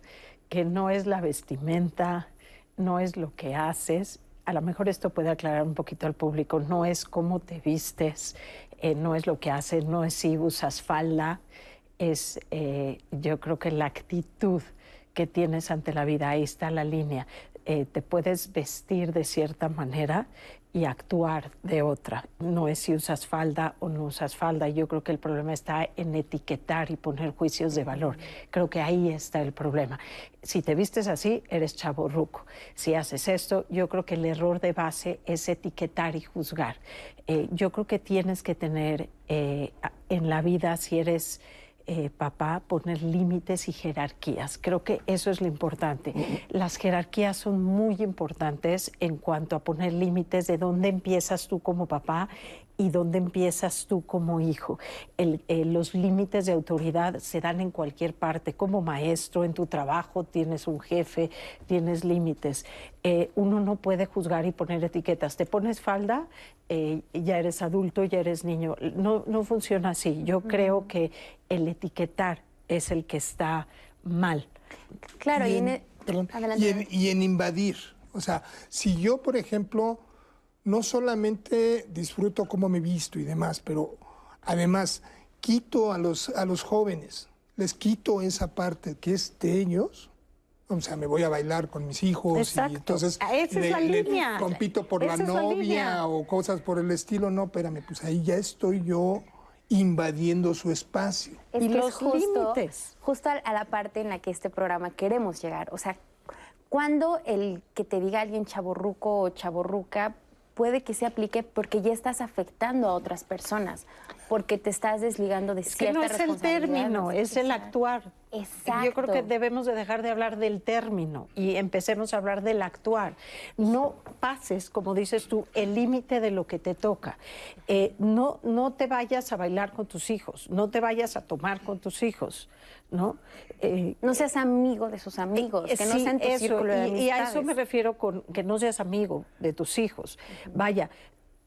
que no es la vestimenta, no es lo que haces. A lo mejor esto puede aclarar un poquito al público, no es cómo te vistes, eh, no es lo que haces, no es si usas falda, es eh, yo creo que la actitud que tienes ante la vida, ahí está la línea. Eh, te puedes vestir de cierta manera y actuar de otra. No es si usas falda o no usas falda. Yo creo que el problema está en etiquetar y poner juicios de valor. Creo que ahí está el problema. Si te vistes así, eres chaborruco. Si haces esto, yo creo que el error de base es etiquetar y juzgar. Eh, yo creo que tienes que tener eh, en la vida, si eres eh, papá, poner límites y jerarquías. Creo que eso es lo importante. Las jerarquías son muy importantes en cuanto a poner límites de dónde empiezas tú como papá y dónde empiezas tú como hijo. Eh, los límites de autoridad se dan en cualquier parte. Como maestro, en tu trabajo tienes un jefe, tienes límites. Eh, uno no puede juzgar y poner etiquetas. Te pones falda, eh, ya eres adulto, ya eres niño. No, no funciona así. Yo creo que el etiquetar es el que está mal. Claro, y en, y en invadir. O sea, si yo, por ejemplo, no solamente disfruto cómo me visto y demás, pero además quito a los, a los jóvenes, les quito esa parte que es de ellos. O sea, me voy a bailar con mis hijos y entonces ah, le, compito por la novia o cosas por el estilo. No, espérame, pues ahí ya estoy yo invadiendo su espacio. y los justo, justo a la parte en la que este programa queremos llegar. O sea, cuando el que te diga alguien chaborruco o chaborruca puede que se aplique porque ya estás afectando a otras personas, porque te estás desligando de cierta que no es el término, es el actuar. Exacto. Yo creo que debemos de dejar de hablar del término y empecemos a hablar del actuar. No pases, como dices tú, el límite de lo que te toca. Eh, no, no te vayas a bailar con tus hijos, no te vayas a tomar con tus hijos. ¿no? Eh, no seas amigo de sus amigos, que no sean tu círculo de y, y, a eso me refiero con que no seas amigo de tus hijos. Vaya,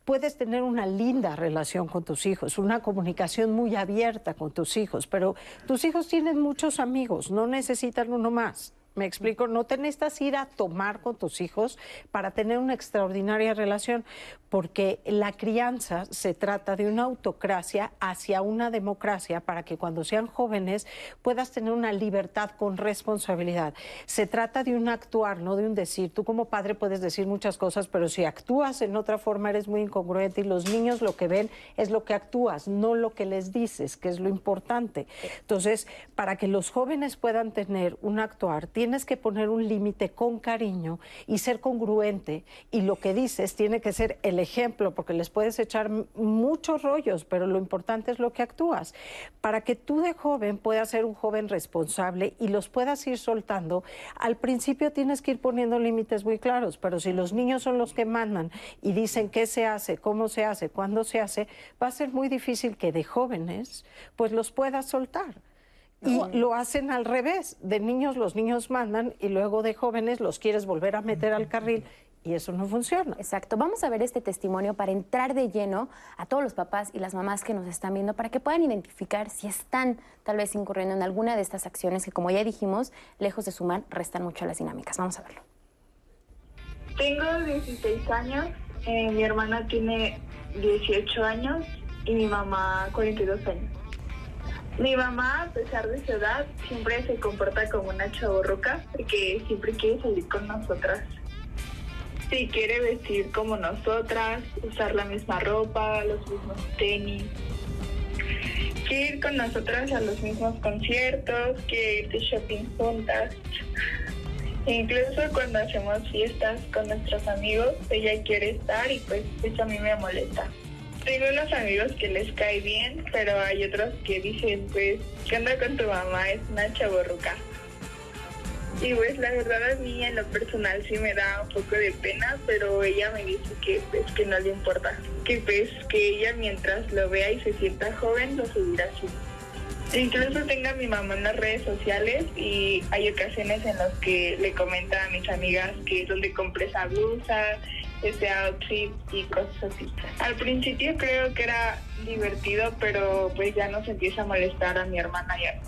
puedes tener una linda relación con tus hijos, una comunicación muy abierta con tus hijos, pero tus hijos tienen muchos amigos, no necesitan uno más. Me explico, no te necesitas ir a tomar con tus hijos para tener una extraordinaria relación, porque la crianza se trata de una autocracia hacia una democracia para que cuando sean jóvenes puedas tener una libertad con responsabilidad. Se trata de un actuar, no de un decir. Tú como padre puedes decir muchas cosas, pero si actúas en otra forma eres muy incongruente y los niños lo que ven es lo que actúas, no lo que les dices, que es lo importante. Entonces, para que los jóvenes puedan tener un actuar, tienes que poner un límite con cariño y ser congruente y lo que dices tiene que ser el ejemplo porque les puedes echar muchos rollos, pero lo importante es lo que actúas. Para que tú de joven puedas ser un joven responsable y los puedas ir soltando, al principio tienes que ir poniendo límites muy claros, pero si los niños son los que mandan y dicen qué se hace, cómo se hace, cuándo se hace, va a ser muy difícil que de jóvenes pues los puedas soltar. Y lo hacen al revés. De niños los niños mandan y luego de jóvenes los quieres volver a meter al carril y eso no funciona. Exacto. Vamos a ver este testimonio para entrar de lleno a todos los papás y las mamás que nos están viendo para que puedan identificar si están tal vez incurriendo en alguna de estas acciones que, como ya dijimos, lejos de sumar, restan mucho a las dinámicas. Vamos a verlo. Tengo 16 años, eh, mi hermana tiene 18 años y mi mamá 42 años. Mi mamá, a pesar de su edad, siempre se comporta como una chavorruca porque siempre quiere salir con nosotras. si quiere vestir como nosotras, usar la misma ropa, los mismos tenis. Quiere ir con nosotras a los mismos conciertos, quiere ir de shopping juntas. Incluso cuando hacemos fiestas con nuestros amigos, ella quiere estar y pues eso a mí me molesta. Tengo unos amigos que les cae bien, pero hay otros que dicen, pues, ¿qué onda con tu mamá? Es una chaborruca. Y pues la verdad a mí en lo personal sí me da un poco de pena, pero ella me dice que pues que no le importa, que pues que ella mientras lo vea y se sienta joven lo seguirá así. Incluso tengo a mi mamá en las redes sociales y hay ocasiones en las que le comenta a mis amigas que es donde compré esa blusa, ese outfit y cosas así. Al principio creo que era divertido, pero pues ya nos empieza a molestar a mi hermana ya.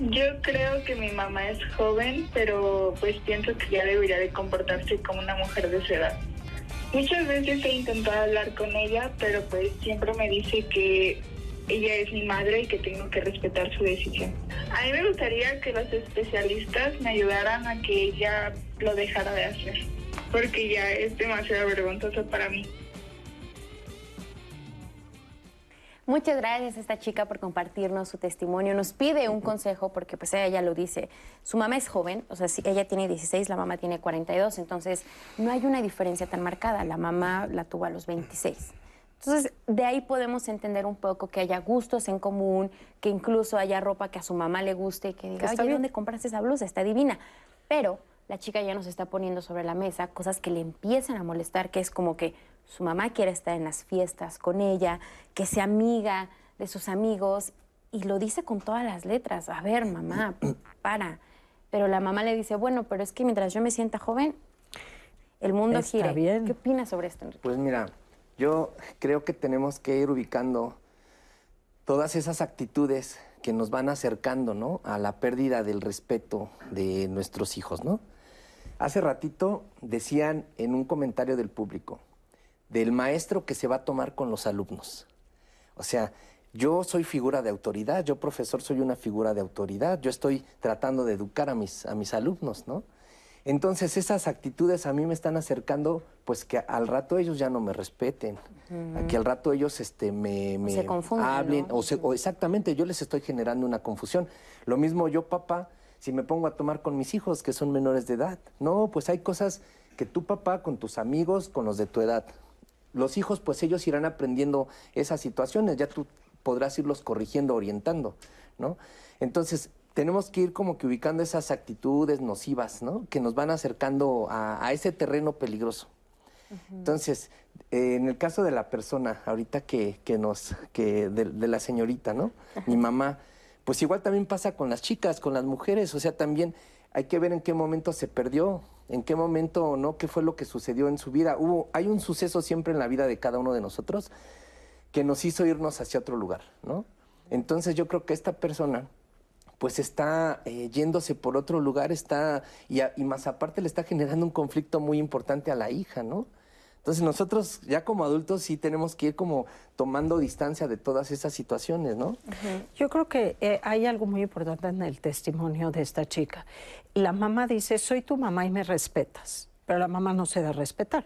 Yo creo que mi mamá es joven, pero pues pienso que ya debería de comportarse como una mujer de su edad. Muchas veces he intentado hablar con ella, pero pues siempre me dice que ella es mi madre y que tengo que respetar su decisión. A mí me gustaría que los especialistas me ayudaran a que ella lo dejara de hacer, porque ya es demasiado vergonzoso para mí. Muchas gracias a esta chica por compartirnos su testimonio. Nos pide un consejo porque pues ella ya lo dice. Su mamá es joven, o sea, si ella tiene 16, la mamá tiene 42, entonces no hay una diferencia tan marcada. La mamá la tuvo a los 26. Entonces, de ahí podemos entender un poco que haya gustos en común, que incluso haya ropa que a su mamá le guste y que diga, oye, ¿dónde compraste esa blusa? Está divina. Pero la chica ya nos está poniendo sobre la mesa cosas que le empiezan a molestar, que es como que su mamá quiere estar en las fiestas con ella, que sea amiga de sus amigos y lo dice con todas las letras. A ver, mamá, para. Pero la mamá le dice, bueno, pero es que mientras yo me sienta joven, el mundo Está gira. bien. ¿Qué opinas sobre esto, Enrique? Pues mira, yo creo que tenemos que ir ubicando todas esas actitudes que nos van acercando, ¿no? A la pérdida del respeto de nuestros hijos, ¿no? Hace ratito decían en un comentario del público, del maestro que se va a tomar con los alumnos. O sea, yo soy figura de autoridad, yo profesor soy una figura de autoridad, yo estoy tratando de educar a mis, a mis alumnos, ¿no? Entonces esas actitudes a mí me están acercando, pues que al rato ellos ya no me respeten, a que al rato ellos este, me, me se confundan, hablen, ¿no? o, se- o exactamente, yo les estoy generando una confusión. Lo mismo yo, papá, si me pongo a tomar con mis hijos que son menores de edad. No, pues hay cosas que tú, papá, con tus amigos, con los de tu edad. Los hijos, pues ellos irán aprendiendo esas situaciones, ya tú podrás irlos corrigiendo, orientando, ¿no? Entonces, tenemos que ir como que ubicando esas actitudes nocivas, ¿no? Que nos van acercando a, a ese terreno peligroso. Entonces, eh, en el caso de la persona, ahorita que, que nos, que de, de la señorita, ¿no? Mi mamá, pues igual también pasa con las chicas, con las mujeres, o sea, también hay que ver en qué momento se perdió, en qué momento, ¿no? ¿Qué fue lo que sucedió en su vida? Hubo, hay un suceso siempre en la vida de cada uno de nosotros que nos hizo irnos hacia otro lugar, ¿no? Entonces yo creo que esta persona pues está eh, yéndose por otro lugar, está, y, más aparte le está generando un conflicto muy importante a la hija, ¿no? Entonces nosotros ya como adultos sí tenemos que ir como tomando distancia de todas esas situaciones, ¿no? Yo creo que eh, hay algo muy importante en el testimonio de esta chica. La mamá dice, soy tu mamá y me respetas, pero la mamá no se da a respetar.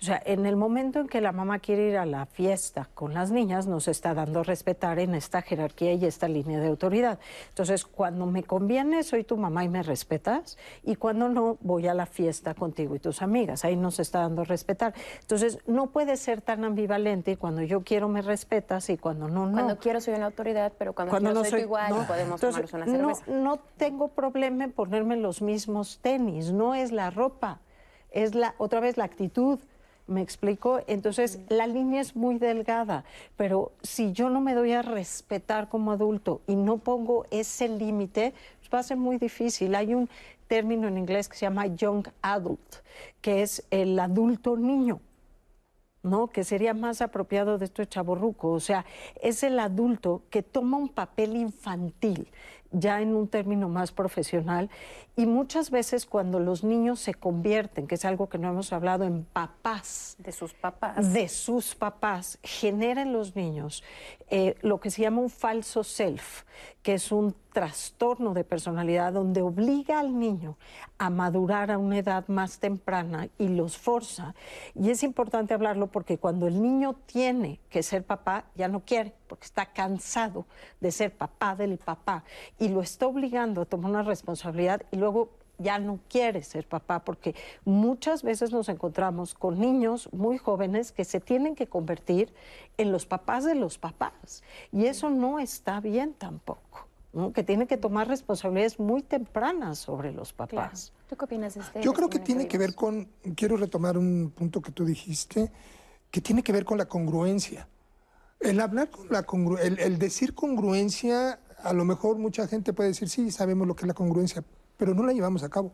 O sea, en el momento en que la mamá quiere ir a la fiesta con las niñas, nos está dando a respetar en esta jerarquía y esta línea de autoridad. Entonces, cuando me conviene, soy tu mamá y me respetas, y cuando no, voy a la fiesta contigo y tus amigas. Ahí nos está dando a respetar. Entonces, no puede ser tan ambivalente y cuando yo quiero me respetas y cuando no, no. Cuando quiero soy una autoridad, pero cuando, Cuando no soy, igual no. podemos Entonces, tomarnos una no, cerveza. no tengo problema en ponerme los mismos tenis, no es la ropa, es la otra vez la actitud. ¿Me explico? Entonces, la línea es muy delgada, pero si yo no me doy a respetar como adulto y no pongo ese límite, pues va a ser muy difícil. Hay un término en inglés que se llama young adult, que es el adulto niño. ¿no? Que sería más apropiado de esto chaborruco. O sea, es el adulto que toma un papel infantil ya en un término más profesional. Y muchas veces cuando los niños se convierten, que es algo que no hemos hablado, en papás. De sus papás. De sus papás, generan los niños eh, lo que se llama un falso self, que es un trastorno de personalidad donde obliga al niño a madurar a una edad más temprana y los forza. Y es importante hablarlo porque cuando el niño tiene que ser papá, ya no quiere, porque está cansado de ser papá del papá y lo está obligando a tomar una responsabilidad y luego ya no quiere ser papá, porque muchas veces nos encontramos con niños muy jóvenes que se tienen que convertir en los papás de los papás. Y eso no está bien tampoco. que tiene que tomar responsabilidades muy tempranas sobre los papás. ¿Tú qué opinas de este? Yo creo que tiene que ver con, quiero retomar un punto que tú dijiste, que tiene que ver con la congruencia. El hablar con la congruencia, el decir congruencia, a lo mejor mucha gente puede decir, sí, sabemos lo que es la congruencia, pero no la llevamos a cabo.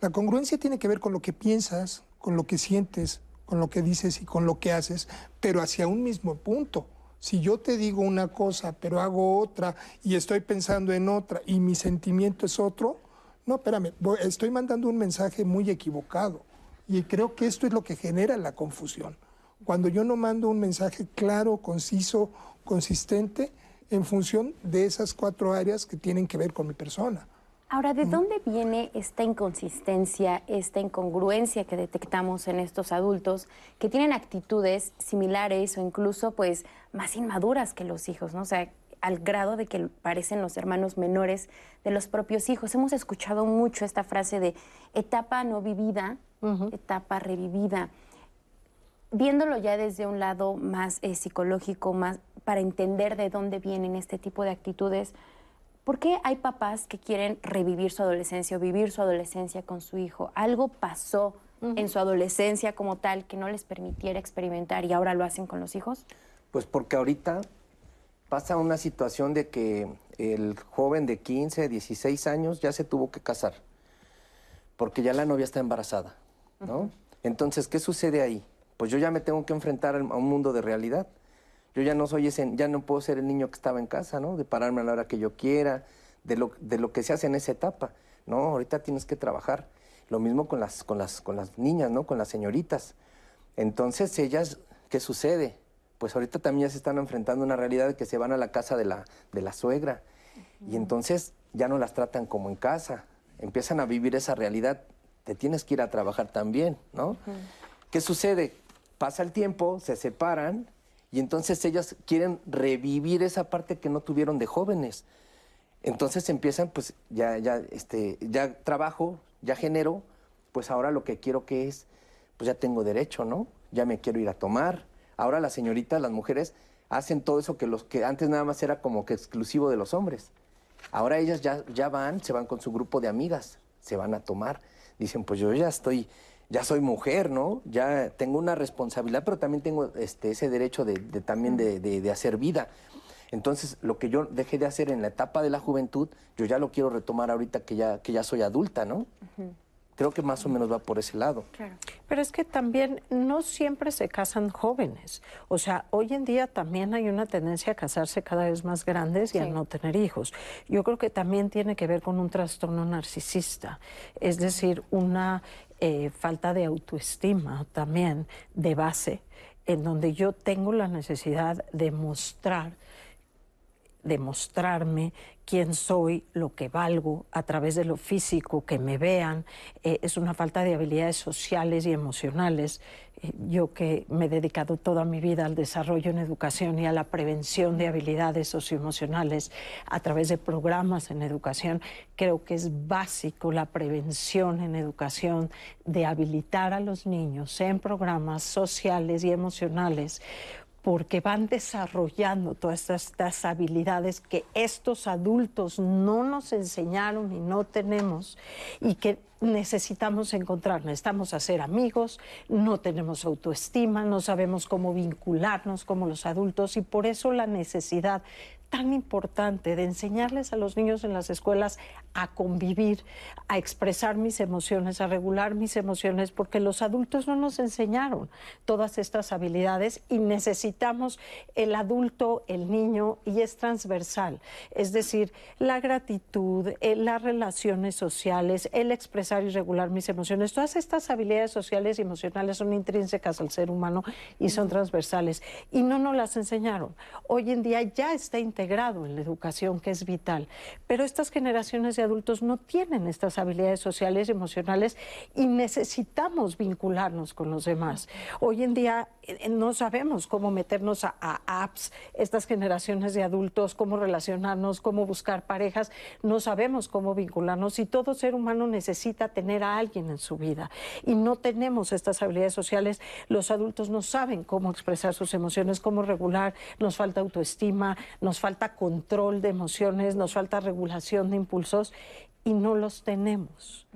La congruencia tiene que ver con lo que piensas, con lo que sientes, con lo que dices y con lo que haces, pero hacia un mismo punto. Si yo te digo una cosa, pero hago otra y estoy pensando en otra y mi sentimiento es otro, no, espérame, estoy mandando un mensaje muy equivocado. Y creo que esto es lo que genera la confusión. Cuando yo no mando un mensaje claro, conciso, consistente, en función de esas cuatro áreas que tienen que ver con mi persona. Ahora, ¿de dónde viene esta inconsistencia, esta incongruencia que detectamos en estos adultos que tienen actitudes similares o incluso pues más inmaduras que los hijos, ¿no? O sea, al grado de que parecen los hermanos menores de los propios hijos. Hemos escuchado mucho esta frase de etapa no vivida, etapa revivida. Viéndolo ya desde un lado más eh, psicológico, más para entender de dónde vienen este tipo de actitudes, ¿Por qué hay papás que quieren revivir su adolescencia o vivir su adolescencia con su hijo? Algo pasó en su adolescencia como tal que no les permitiera experimentar y ahora lo hacen con los hijos? Pues porque ahorita pasa una situación de que el joven de 15, 16 años ya se tuvo que casar, porque ya la novia está embarazada, ¿no? Entonces, ¿qué sucede ahí? Pues yo ya me tengo que enfrentar a un mundo de realidad. Yo ya no soy ese, ya no puedo ser el niño que estaba en casa, ¿no? De pararme a la hora que yo quiera, de lo, de lo que se hace en esa etapa. No, ahorita tienes que trabajar. Lo mismo con las, con las, con las niñas, ¿no? Con las señoritas. Entonces, ellas, ¿qué sucede? Pues ahorita también ya se están enfrentando a una realidad de que se van a la casa de la, de la suegra. Y entonces ya no las tratan como en casa. Empiezan a vivir esa realidad. Te tienes que ir a trabajar también, ¿no? ¿Qué sucede? Pasa el tiempo, se separan y entonces ellas quieren revivir esa parte que no tuvieron de jóvenes. Entonces empiezan, pues ya, ya, este, ya trabajo, ya genero, pues ahora lo que quiero que es, pues ya tengo derecho, ¿no? Ya me quiero ir a tomar. Ahora las señoritas, las mujeres, hacen todo eso que los que antes nada más era como que exclusivo de los hombres. Ahora ellas ya, ya van, se van con su grupo de amigas, se van a tomar. Dicen, pues yo ya estoy ya soy mujer, ¿no? Ya tengo una responsabilidad, pero también tengo este, ese derecho de, también de, hacer vida. Entonces, lo que yo dejé de hacer en la etapa de la juventud, yo ya lo quiero retomar ahorita que ya, que ya soy adulta, ¿no? Creo que más o menos va por ese lado. Pero es que también no siempre se casan jóvenes. O sea, hoy en día también hay una tendencia a casarse cada vez más grandes y a no tener hijos. Yo creo que también tiene que ver con un trastorno narcisista, es decir, una eh, falta de autoestima también de base, en donde yo tengo la necesidad de mostrar demostrarme quién soy, lo que valgo a través de lo físico, que me vean. Eh, es una falta de habilidades sociales y emocionales. Eh, yo que me he dedicado toda mi vida al desarrollo en educación y a la prevención de habilidades socioemocionales a través de programas en educación, creo que es básico la prevención en educación de habilitar a los niños en programas sociales y emocionales porque van desarrollando todas estas, habilidades que estos adultos no nos enseñaron y no tenemos y que necesitamos encontrar, necesitamos hacer amigos, no tenemos autoestima, no sabemos cómo vincularnos como los adultos y por eso la necesidad tan importante de enseñarles a los niños en las escuelas a convivir, a expresar mis emociones, a regular mis emociones, porque los adultos no nos enseñaron todas estas habilidades y necesitamos el adulto, el niño, y es transversal. Es decir, la gratitud, eh, las relaciones sociales, el expresar y regular mis emociones, todas estas habilidades sociales y emocionales son intrínsecas al ser humano y son transversales. Y no nos las enseñaron. Hoy en día ya está integrado en la educación, que es vital. Pero estas generaciones de adultos no tienen estas habilidades sociales y emocionales y necesitamos vincularnos con los demás. Hoy en día no sabemos cómo meternos a, a, apps, estas generaciones de adultos, cómo relacionarnos, cómo buscar parejas, no sabemos cómo vincularnos y todo ser humano necesita tener a alguien en su vida. Y no tenemos estas habilidades sociales, los adultos no saben cómo expresar sus emociones, cómo regular, nos falta autoestima, nos falta control de emociones, nos falta regulación de impulsos y no los tenemos.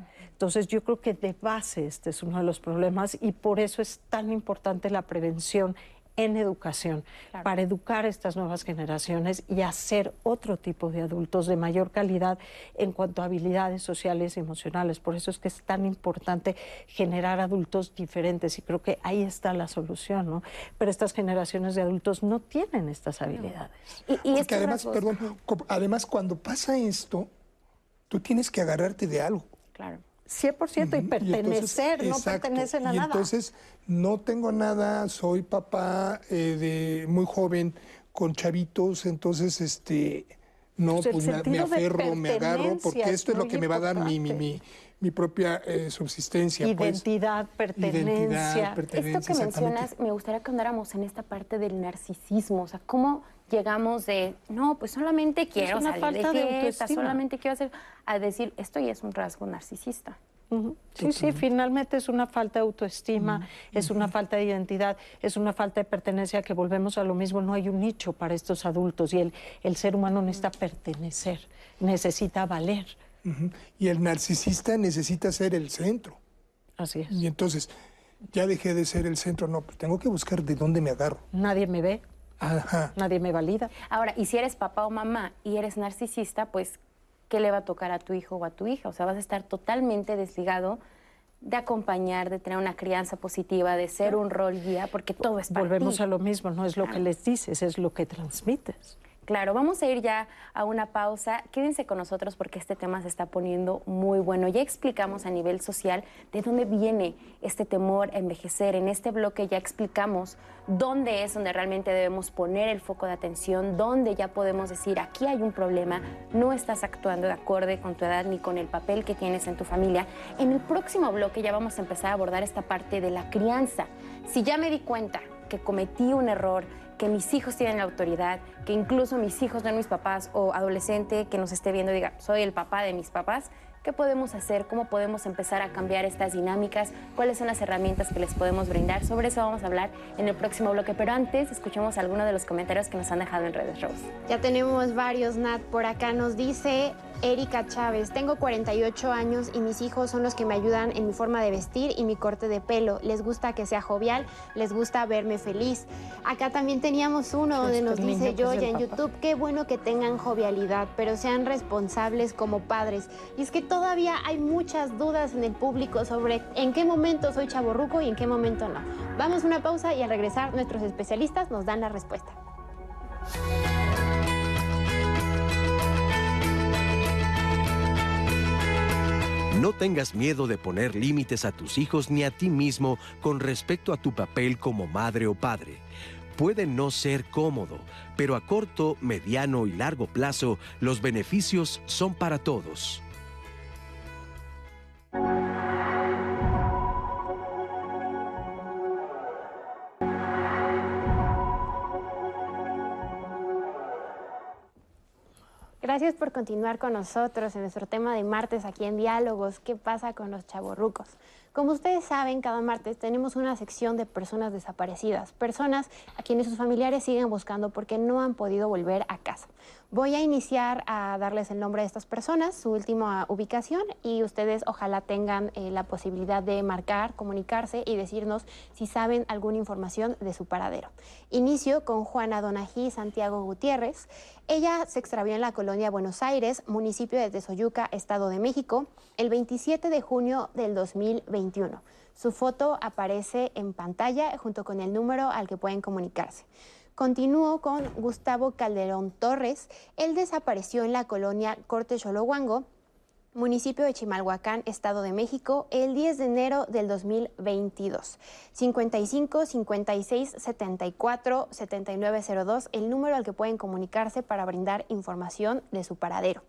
Entonces yo creo que de base este es uno de los problemas y por eso es tan importante la prevención en educación, claro. para educar a estas nuevas generaciones y hacer otro tipo de adultos de mayor calidad en cuanto a habilidades sociales y emocionales. Por eso es que es tan importante generar adultos diferentes y creo que ahí está la solución, ¿no? Pero estas generaciones de adultos no tienen estas habilidades. Y, y Porque además, perdón, además cuando pasa esto, tú tienes que agarrarte de algo. Claro. 100% y pertenecer, y entonces, no exacto, pertenecen a y nada. Entonces, no tengo nada, soy papá eh, de muy joven con chavitos, entonces este no Pues pues me, aferro, me agarro porque esto es lo que me va a dar mi, mi, mi, mi propia eh, subsistencia. pues. Identidad, pertenencia. Identidad, pertenencia, Esto que mencionas, me gustaría que andáramos en esta parte del narcisismo, o sea, cómo llegamos de, no, pues solamente quiero una salir falta de de fiesta, autoestima. solamente quiero hacer, a decir, esto ya es un rasgo narcisista. Sí, sí, finalmente es una falta de autoestima, es una falta de identidad, es una falta de pertenencia que volvemos a lo mismo, no hay un nicho para estos adultos y el, el ser humano necesita pertenecer, necesita valer. Y el narcisista necesita ser el centro. Así es. Y entonces, ya dejé de ser el centro, no, pues tengo que buscar de dónde me agarro. Nadie me ve, Ajá. nadie me valida. Ahora, y si eres papá o mamá y eres narcisista, pues, ¿qué le va a tocar a tu hijo o a tu hija? O sea, vas a estar totalmente desligado de acompañar, de tener una crianza positiva, de ser un rol guía, porque todo es para Volvemos ti. a lo mismo, no es lo que les dices, es lo que transmites. Claro, vamos a ir ya a una pausa. Quédense con nosotros porque este tema se está poniendo muy bueno. Ya explicamos a nivel social de dónde viene este temor a envejecer. En este bloque ya explicamos dónde es donde realmente debemos poner el foco de atención, dónde ya podemos decir, aquí hay un problema, no estás actuando de acorde con tu edad ni con el papel que tienes en tu familia. En el próximo bloque ya vamos a empezar a abordar esta parte de la crianza. Si ya me di cuenta que cometí un error, que mis hijos tienen la autoridad, que incluso mis hijos son mis papás o adolescente que nos esté viendo diga, soy el papá de mis papás, ¿qué podemos hacer? ¿Cómo podemos empezar a cambiar estas dinámicas? ¿Cuáles son las herramientas que les podemos brindar? Sobre eso vamos a hablar en el próximo bloque, pero antes escuchemos algunos de los comentarios que nos han dejado en redes, Rose. Ya tenemos varios, Nat. Por acá nos dice Erika Chávez, tengo 48 años y mis hijos son los que me ayudan en mi forma de vestir y mi corte de pelo. Les gusta que sea jovial, les gusta verme feliz. Acá también teníamos uno donde nos dice Joya en. YouTube, qué bueno que tengan jovialidad, pero sean responsables como padres. Y es que todavía hay muchas dudas en el público sobre en qué momento soy chaborruco y en qué momento no. Vamos a una pausa y al regresar nuestros especialistas nos dan la respuesta. No tengas miedo de poner límites a tus hijos ni a ti mismo con respecto a tu papel como madre o padre. Puede no ser cómodo, pero a corto, mediano y largo plazo los beneficios son para todos. Gracias por continuar con nosotros en nuestro tema de martes aquí en Diálogos. ¿Qué pasa con los chavorrucos? Como ustedes saben, cada martes tenemos una sección de personas desaparecidas, personas a quienes sus familiares siguen buscando porque no han podido volver a casa. Voy a iniciar a darles el nombre de estas personas, su última ubicación y ustedes ojalá tengan eh, la posibilidad de marcar, comunicarse y decirnos si saben alguna información de su paradero. Inicio con Juana Donají Santiago Gutiérrez. Ella se extravió en la colonia Buenos Aires, municipio de Tezoyuca, Estado de México, el 27 de junio del 2021. Su foto aparece en pantalla junto con el número al que pueden comunicarse. Continúo con Gustavo Calderón Torres. Él desapareció en la colonia Corte Xolohuango, municipio de Chimalhuacán, Estado de México, el 10 de enero del 2022. 55 56 74 7902, el número al que pueden comunicarse para brindar información de su paradero.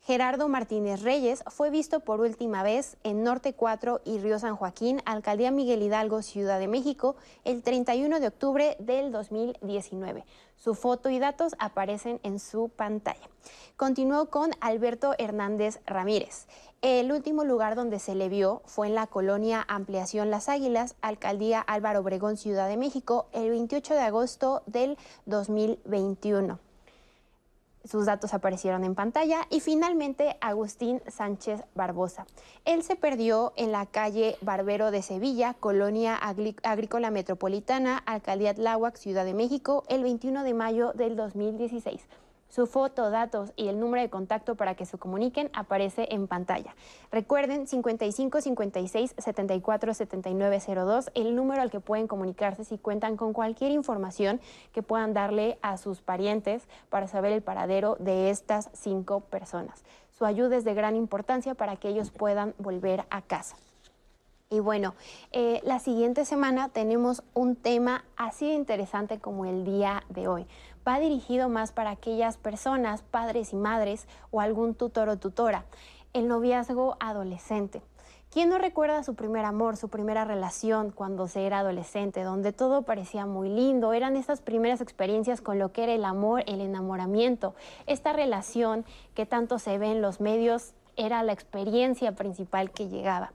Gerardo Martínez Reyes fue visto por última vez en Norte 4 y Río San Joaquín, Alcaldía Miguel Hidalgo, Ciudad de México, el 31 de octubre del 2019. Su foto y datos aparecen en su pantalla. Continuó con Alberto Hernández Ramírez. El último lugar donde se le vio fue en la colonia Ampliación Las Águilas, Alcaldía Álvaro Obregón, Ciudad de México, el 28 de agosto del 2021 sus datos aparecieron en pantalla. Y finalmente, Agustín Sánchez Barbosa. Él se perdió en la calle Barbero de Sevilla, Colonia Agrícola Metropolitana, Alcaldía Tláhuac, Ciudad de México, el 21 de mayo del 2016. Su foto, datos y el número de contacto para que se comuniquen aparece en pantalla. Recuerden 55 56 74 79 02, el número al que pueden comunicarse si cuentan con cualquier información que puedan darle a sus parientes para saber el paradero de estas cinco personas. Su ayuda es de gran importancia para que ellos puedan volver a casa. Y bueno, eh, la siguiente semana tenemos un tema así de interesante como el día de hoy va dirigido más para aquellas personas, padres y madres o algún tutor o tutora. El noviazgo adolescente. ¿Quién no recuerda su primer amor, su primera relación cuando se era adolescente, donde todo parecía muy lindo? Eran estas primeras experiencias con lo que era el amor, el enamoramiento. Esta relación que tanto se ve en los medios era la experiencia principal que llegaba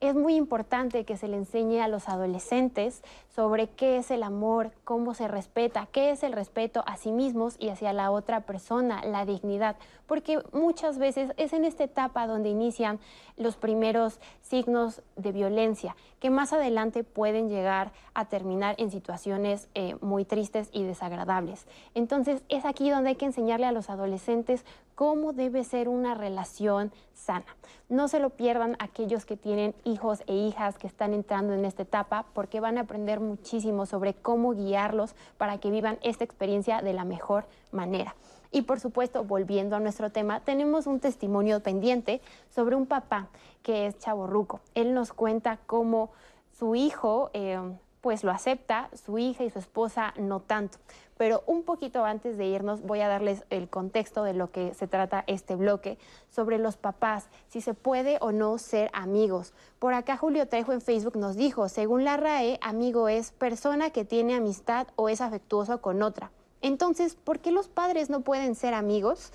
es muy importante que se le enseñe a los adolescentes sobre qué es el amor, cómo se respeta, qué es el respeto a sí mismos y hacia la otra persona, la dignidad, porque muchas veces es en esta etapa donde inician los primeros signos de violencia, que más adelante pueden llegar a terminar en situaciones eh, muy tristes y desagradables. Entonces es aquí donde hay que enseñarle a los adolescentes cómo debe ser una relación sana. No se lo pierdan aquellos que tienen hijos e hijas que están entrando en esta etapa porque van a aprender muchísimo sobre cómo guiarlos para que vivan esta experiencia de la mejor manera. Y por supuesto, volviendo a nuestro tema, tenemos un testimonio pendiente sobre un papá que es chaborruco. Él nos cuenta cómo su hijo eh, pues lo acepta, su hija y su esposa no tanto. Pero un poquito antes de irnos voy a darles el contexto de lo que se trata este bloque sobre los papás, si se puede o no ser amigos. Por acá Julio Trejo en Facebook nos dijo, según la RAE, amigo es persona que tiene amistad o es afectuoso con otra. Entonces, ¿por qué los padres no pueden ser amigos?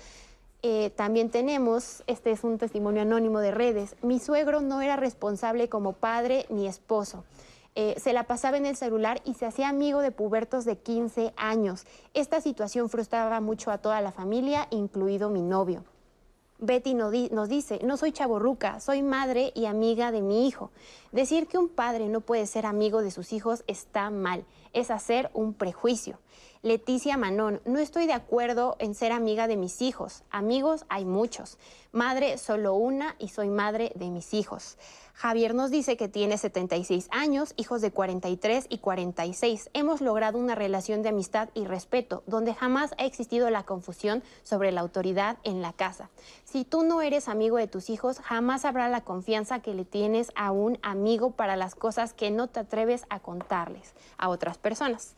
Eh, también tenemos, este es un testimonio anónimo de redes, mi suegro no era responsable como padre ni esposo. Eh, se la pasaba en el celular y se hacía amigo de pubertos de 15 años. Esta situación frustraba mucho a toda la familia, incluido mi novio. Betty nos dice, no soy chaborruca, soy madre y amiga de mi hijo. Decir que un padre no puede ser amigo de sus hijos está mal, es hacer un prejuicio. Leticia Manón, no estoy de acuerdo en ser amiga de mis hijos. Amigos hay muchos. Madre solo una y soy madre de mis hijos. Javier nos dice que tiene 76 años, hijos de 43 y 46. Hemos logrado una relación de amistad y respeto, donde jamás ha existido la confusión sobre la autoridad en la casa. Si tú no eres amigo de tus hijos, jamás habrá la confianza que le tienes a un amigo para las cosas que no te atreves a contarles a otras personas.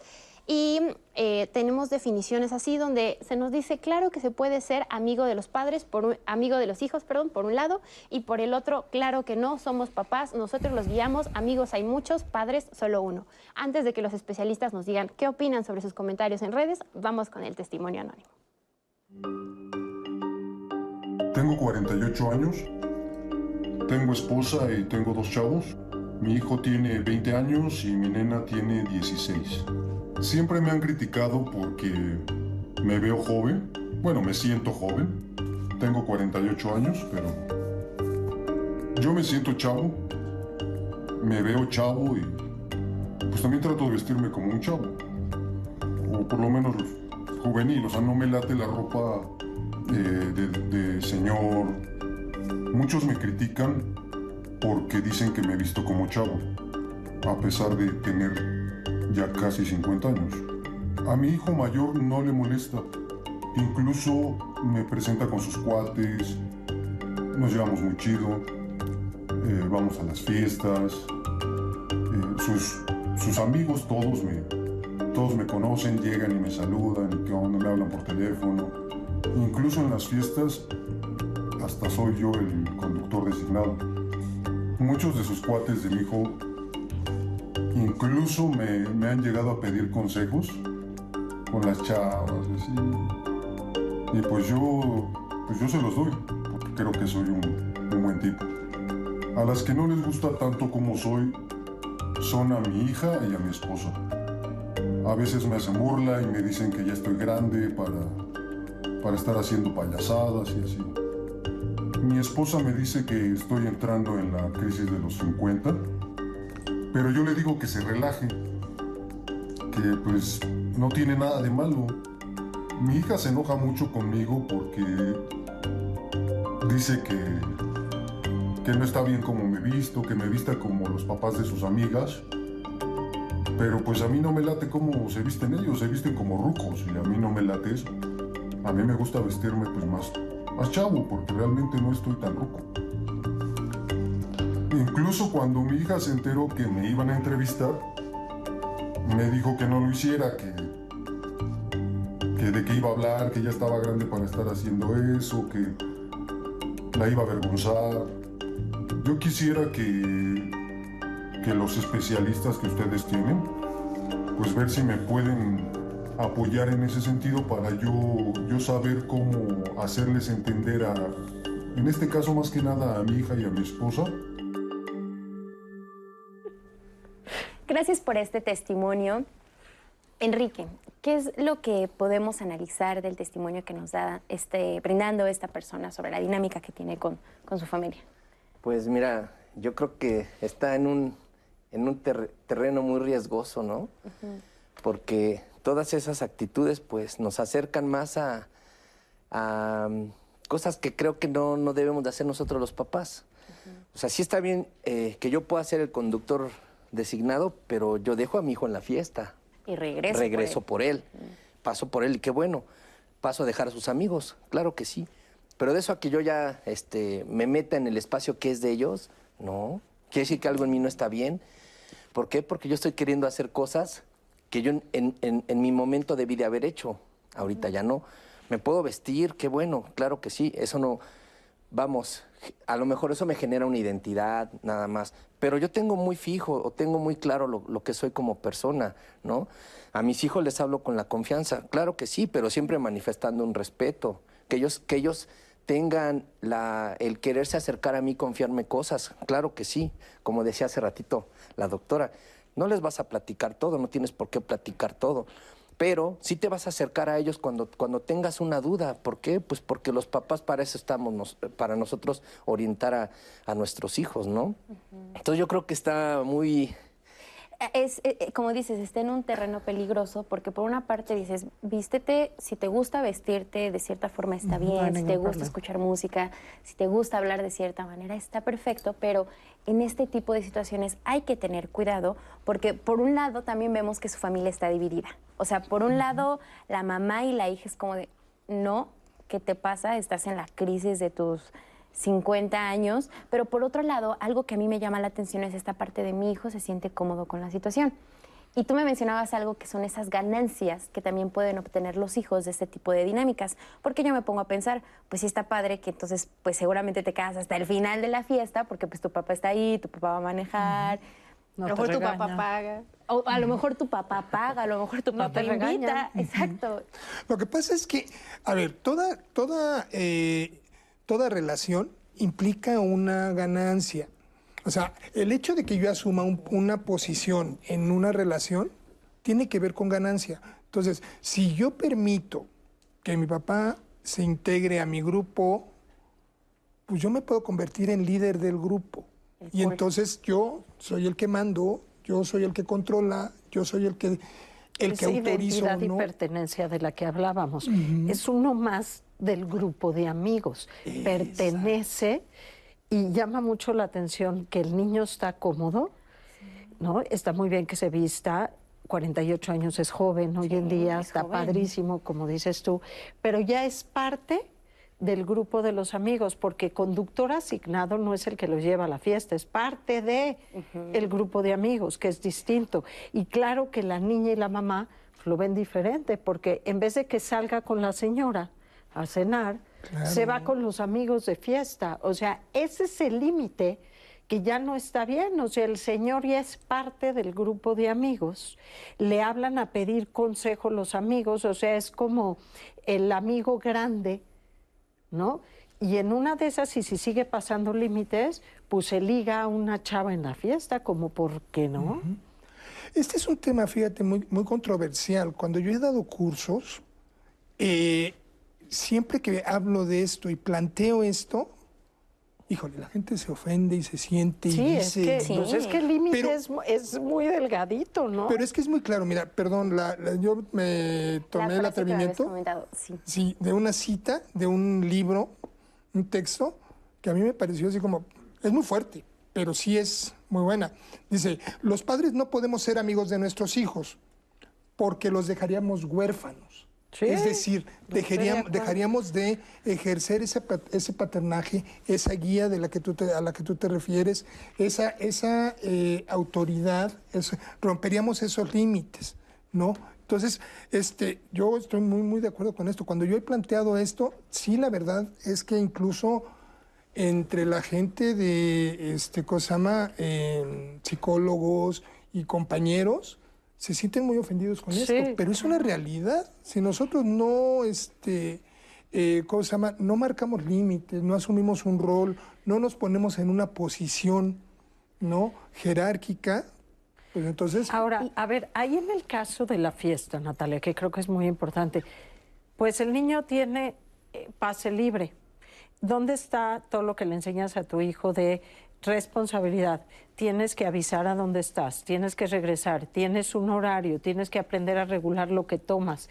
Y eh, tenemos definiciones así donde se nos dice, claro que se puede ser amigo de los padres, por amigo de los hijos, perdón, por un lado, y por el otro, claro que no, somos papás, nosotros los guiamos, amigos hay muchos, padres solo uno. Antes de que los especialistas nos digan qué opinan sobre sus comentarios en redes, vamos con el testimonio anónimo. Tengo 48 años, tengo esposa y tengo dos chavos. Mi hijo tiene 20 años y mi nena tiene 16. Siempre me han criticado porque me veo joven, bueno, me siento joven. Tengo 48 años, pero yo me siento chavo. Me veo chavo y pues también trato de vestirme como un chavo. O por lo menos juvenil, o sea, no me late la ropa eh, de, de señor. Muchos me critican porque dicen que me he visto como chavo, a pesar de tener ya casi 50 años. A mi hijo mayor no le molesta. Incluso me presenta con sus cuates, nos llevamos muy chido, eh, vamos a las fiestas, eh, sus, sus amigos todos me, todos me conocen, llegan y me saludan, y que me hablan por teléfono. Incluso en las fiestas hasta soy yo el conductor designado. Muchos de sus cuates de mi hijo incluso me, me han llegado a pedir consejos con las chavas, así. Y pues yo, pues yo se los doy, porque creo que soy un, un buen tipo. A las que no les gusta tanto como soy, son a mi hija y a mi esposa. A veces me hacen burla y me dicen que ya estoy grande para, para estar haciendo payasadas y así. Mi esposa me dice que estoy entrando en la crisis de los 50, pero yo le digo que se relaje, que pues no tiene nada de malo. Mi hija se enoja mucho conmigo porque dice que, que no está bien como me visto, que me vista como los papás de sus amigas. Pero pues a mí no me late cómo se visten ellos, se visten como rucos y a mí no me late eso. A mí me gusta vestirme pues más, más chavo porque realmente no estoy tan ruco. Incluso cuando mi hija se enteró que me iban a entrevistar, me dijo que no lo hiciera, que, que de qué iba a hablar, que ya estaba grande para estar haciendo eso, que la iba a avergonzar. Yo quisiera que, que los especialistas que ustedes tienen, pues ver si me pueden apoyar en ese sentido para yo, yo saber cómo hacerles entender a, en este caso más que nada a mi hija y a mi esposa, Gracias por este testimonio. Enrique, ¿qué es lo que podemos analizar del testimonio que nos da este, brindando esta persona sobre la dinámica que tiene con, con su familia? Pues mira, yo creo que está en un, en un ter- terreno muy riesgoso, ¿no? Porque todas esas actitudes pues nos acercan más a, a, mm, cosas que creo que no, no debemos de hacer nosotros los papás. O sea, sí está bien eh, que yo pueda ser el conductor designado, pero yo dejo a mi hijo en la fiesta. Y regreso. Regreso por él. por él. Paso por él y qué bueno. Paso a dejar a sus amigos, claro que sí. Pero de eso a que yo ya este, me meta en el espacio que es de ellos, no. Quiere decir que algo en mí no está bien. ¿Por qué? Porque yo estoy queriendo hacer cosas que yo en, en- en- en mi momento debí de haber hecho. Ahorita ya no. ¿Me puedo vestir? Qué bueno, claro que sí. Eso no. Vamos, a lo mejor eso me genera una identidad, nada más. Pero yo tengo muy fijo o tengo muy claro lo, que soy como persona, ¿no? A mis hijos les hablo con la confianza, claro que sí, pero siempre manifestando un respeto. Que ellos, que ellos tengan la, el quererse acercar a mí, confiarme cosas, claro que sí. Como decía hace ratito la doctora, no les vas a platicar todo, no tienes por qué platicar todo. Pero sí te vas a acercar a ellos cuando, cuando tengas una duda. ¿Por qué? Pues porque los papás para eso estamos, nos- para nosotros orientar a, a nuestros hijos, ¿no? Entonces yo creo que está muy... Es, eh, eh, como dices, está en un terreno peligroso porque por una parte dices, vístete, si te gusta vestirte de cierta forma está No bien, si te gusta problema. escuchar música, si te gusta hablar de cierta manera, está perfecto, pero en este tipo de situaciones hay que tener cuidado porque por un lado también vemos que su familia está dividida. O sea, por un lado la mamá y la hija es como de, no, ¿qué te pasa? Estás en la crisis de tus 50 años, pero por otro lado, algo que a mí me llama la atención es esta parte de mi hijo se siente cómodo con la situación. Y tú me mencionabas algo que son esas ganancias que también pueden obtener los hijos de este tipo de dinámicas, porque yo me pongo a pensar, pues sí está padre que entonces pues seguramente te quedas hasta el final de la fiesta, porque pues tu papá está ahí, tu papá va a manejar, No a lo mejor tu papá paga, o a lo mejor tu papá paga, a lo mejor tu No papá te invita, exacto. Lo que pasa es que, a ver, toda, toda, eh, toda relación implica una ganancia. O sea, el hecho de que yo asuma un- una posición en una relación tiene que ver con ganancia. Entonces, si yo permito que mi papá se integre a mi grupo, pues yo me puedo convertir en líder del grupo. Y entonces yo soy el que mando, yo soy el que controla, yo soy el que el que Esa autorizo. identidad y pertenencia de la que hablábamos. Es uno más del grupo de amigos. Pertenece y llama mucho la atención que el niño está cómodo, ¿no? Está muy bien que se vista. 48 años es joven hoy en día, está padrísimo, como dices tú, pero ya es parte del grupo de los amigos, porque conductor asignado no es el que lo lleva a la fiesta, es parte de el grupo de amigos, que es distinto. Y claro que la niña y la mamá lo ven diferente, porque en vez de que salga con la señora a cenar, se va con los amigos de fiesta. O sea, ese es el límite que ya no está bien, o sea, el señor ya es parte del grupo de amigos, le hablan a pedir consejo los amigos, o sea, es como el amigo grande ¿no? Y en una de esas, y si sigue pasando límites, pues se liga a una chava en la fiesta, como por qué no. Este es un tema, fíjate, muy, muy controversial. Cuando yo he dado cursos, eh, siempre que hablo de esto y planteo esto, híjole, la gente se ofende y se siente Sí, y es dice... que, pues es que el límite Pero- es, es muy delgadito, ¿no? Pero es que es muy claro, mira, perdón, la- la- yo me tomé el atrevimiento sí. sí, de una cita, de un libro, un texto, que a mí me pareció así como, es muy fuerte, pero sí es muy buena. Dice, los padres no podemos ser amigos de nuestros hijos porque los dejaríamos huérfanos. Sí, es decir, dejaríamos, de ejercer ese, pa- ese paternaje, esa guía de la que tú te- a la que tú te refieres, esa, esa eh, autoridad, eso- romperíamos esos límites, ¿no? Entonces, este, yo estoy muy, muy de acuerdo con esto. Cuando yo he planteado esto, sí, la verdad es que incluso entre la gente de, este, ¿cómo se llama? Eh, psicólogos y compañeros, se sienten muy ofendidos con Sí, esto, pero es una realidad. Si nosotros no, este, eh, ¿cómo se llama? No marcamos límites, no asumimos un rol, no nos ponemos en una posición, ¿no? Jerárquica, pues entonces... Ahora, a ver, ahí en el caso de la fiesta, Natalia, que creo que es muy importante, pues el niño tiene eh, pase libre. ¿Dónde está todo lo que le enseñas a tu hijo de responsabilidad? Tienes que avisar a dónde estás, tienes que regresar, tienes un horario, tienes que aprender a regular lo que tomas.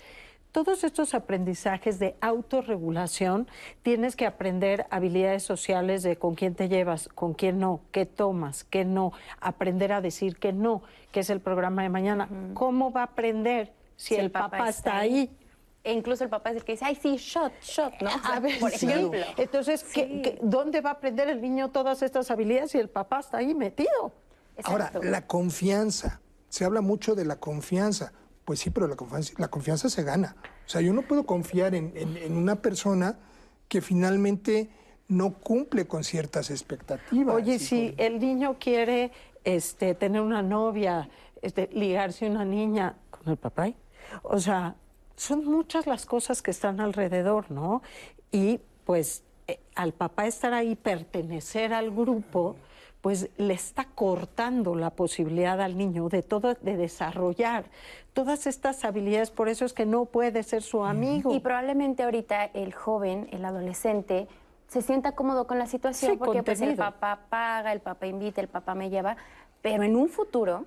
Todos estos aprendizajes de autorregulación, tienes que aprender habilidades sociales de con quién te llevas, con quién no, qué tomas, qué no, aprender a decir que no, que es el programa de mañana. ¿Cómo va a aprender si, el, papá, está ahí? E incluso el papá es el que dice, ay, sí, shot, shot, ¿no? A ver, por sí. ejemplo. Entonces, ¿qué- qué- dónde va a aprender el niño todas estas habilidades si el papá está ahí metido? Ahora, la confianza. Se habla mucho de la confianza. Pues sí, pero la confianza, la confianza se gana. O sea, yo no puedo confiar en, en- en una persona que finalmente no cumple con ciertas expectativas. Oye, si el niño quiere este, tener una novia, este, ligarse a una niña con el papá, o sea, son muchas las cosas que están alrededor, ¿no? Y pues eh, al papá estar ahí, pertenecer al grupo, pues le está cortando la posibilidad al niño de todo, de desarrollar todas estas habilidades, por eso es que no puede ser su amigo. Y probablemente ahorita el joven, el adolescente, se sienta cómodo con la situación Sí, porque pues el papá paga, el papá invita, el papá me lleva, pero en un futuro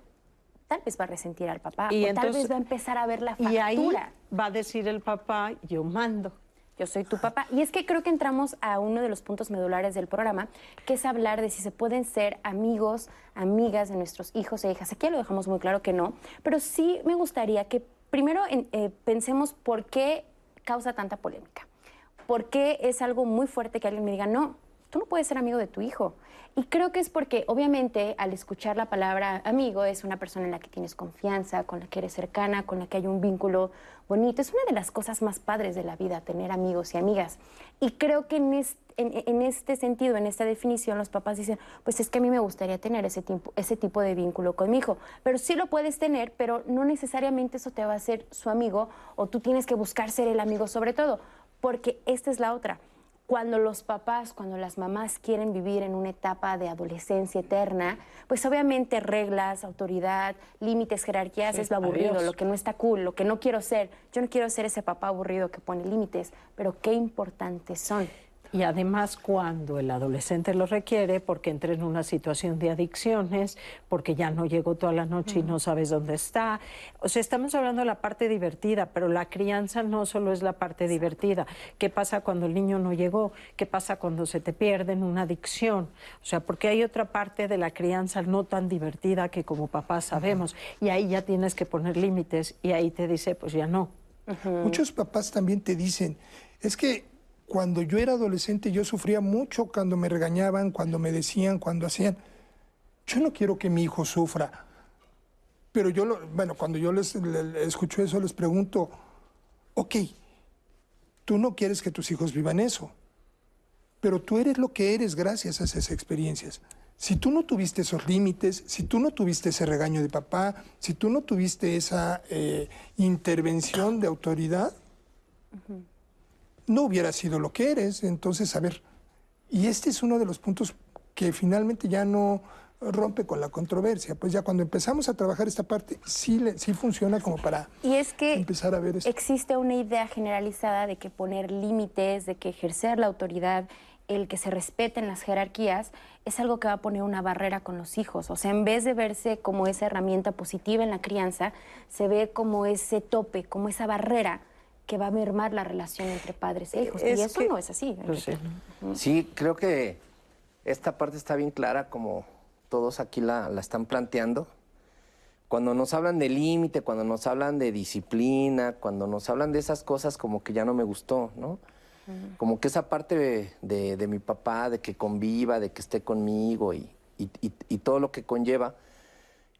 tal vez va a resentir al papá Y o tal vez va a empezar a ver la factura. y ahí va a decir el papá, yo mando. Yo soy tu papá. Y es que creo que entramos a uno de los puntos medulares del programa, que es hablar de si se pueden ser amigos, amigas de nuestros hijos e hijas. Aquí ya lo dejamos muy claro que no, pero sí me gustaría que primero eh, pensemos por qué causa tanta polémica. ¿Por qué es algo muy fuerte que alguien me diga, no, tú no puedes ser amigo de tu hijo? Y creo que es porque, obviamente, al escuchar la palabra amigo, es una persona en la que tienes confianza, con la que eres cercana, con la que hay un vínculo bonito. Es una de las cosas más padres de la vida, tener amigos y amigas. Y creo que en este, en, en sentido, en esta definición, los papás dicen, pues es que a mí me gustaría tener ese tipo, ese tipo de vínculo con mi hijo. Pero sí lo puedes tener, pero no necesariamente eso te va a hacer su amigo o tú tienes que buscar ser el amigo sobre todo. Porque esta es la otra cuando los papás, cuando las mamás quieren vivir en una etapa de adolescencia eterna, pues obviamente reglas, autoridad, límites, jerarquías es lo aburrido, adiós. lo que no está cool, lo que no quiero ser. Yo no quiero ser ese papá aburrido que pone límites, pero qué importantes son. Y además cuando el adolescente lo requiere, porque entra en una situación de adicciones, porque ya no llegó toda la noche y no sabes dónde está. O sea, estamos hablando de la parte divertida, pero la crianza no solo es la parte divertida. ¿Qué pasa cuando el niño no llegó? ¿Qué pasa cuando se te pierde en una adicción? O sea, porque hay otra parte de la crianza no tan divertida que como papás sabemos. Y ahí ya tienes que poner límites y ahí te dice, pues ya no. Muchos papás también te dicen, es que cuando yo era adolescente yo sufría mucho cuando me regañaban, cuando me decían, cuando hacían. Yo no quiero que mi hijo sufra. Pero yo, lo- bueno, cuando yo les, le- le escucho eso, les pregunto, ok, tú no quieres que tus hijos vivan eso, pero tú eres lo que eres gracias a esas experiencias. Si tú no tuviste esos límites, si tú no tuviste ese regaño de papá, si tú no tuviste esa eh, intervención de autoridad, no hubiera sido lo que eres. Entonces, a ver, y este es uno de los puntos que finalmente ya no rompe con la controversia. Pues ya cuando empezamos a trabajar esta parte, sí, le- sí funciona como para Y es que empezar a ver esto. existe una idea generalizada de que poner límites, de que ejercer la autoridad, el que se respeten las jerarquías, es algo que va a poner una barrera con los hijos. O sea, en vez de verse como esa herramienta positiva en la crianza, se ve como ese tope, como esa barrera que va a mermar la relación entre padres e hijos. Es y eso que- no es así. Sí. Creo que esta parte está bien clara, como todos aquí la, la están planteando. Cuando nos hablan de límite, cuando nos hablan de disciplina, cuando nos hablan de esas cosas, como que ya no me gustó, ¿no? Como que esa parte de, de- de mi papá, de que conviva, de que esté conmigo y, y- y- y todo lo que conlleva,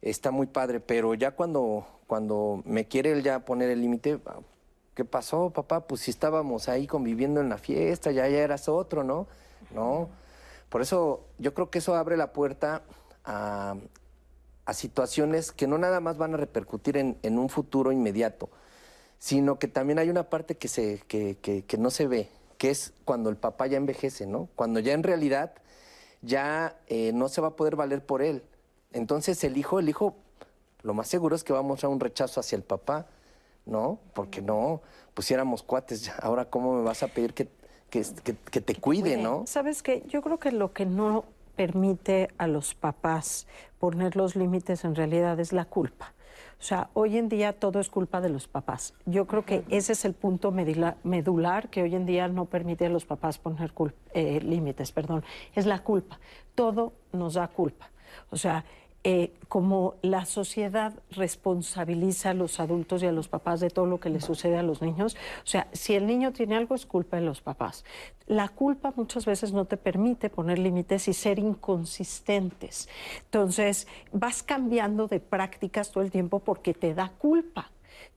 está muy padre. Pero ya cuando, cuando me quiere él ya poner el límite, ¿qué pasó, papá? Pues si estábamos ahí conviviendo en la fiesta, ya, ya eras otro, ¿no? No. Por eso yo creo que eso abre la puerta a, situaciones que no nada más van a repercutir en, en un futuro inmediato, sino que también hay una parte que, se, que, que- que no se ve, que es cuando el papá ya envejece, ¿no? Cuando ya en realidad ya eh, no se va a poder valer por él. Entonces el hijo, el hijo, lo más seguro es que va a mostrar un rechazo hacia el papá, ¿no? Porque no, pusiéramos cuates, ya, ahora cómo me vas a pedir que, que, que- que te cuide, ¿no? ¿Sabes qué? Yo creo que lo que no permite a los papás poner los límites en realidad es la culpa. O sea, hoy en día todo es culpa de los papás. Yo creo que ese es el punto medular que hoy en día no permite a los papás poner eh, límites, perdón. Es la culpa. Todo nos da culpa. O sea, eh, como la sociedad responsabiliza a los adultos y a los papás de todo lo que les sucede a los niños, o sea, si el niño tiene algo es culpa de los papás. La culpa muchas veces no te permite poner límites y ser inconsistentes. Entonces, vas cambiando de prácticas todo el tiempo porque te da culpa.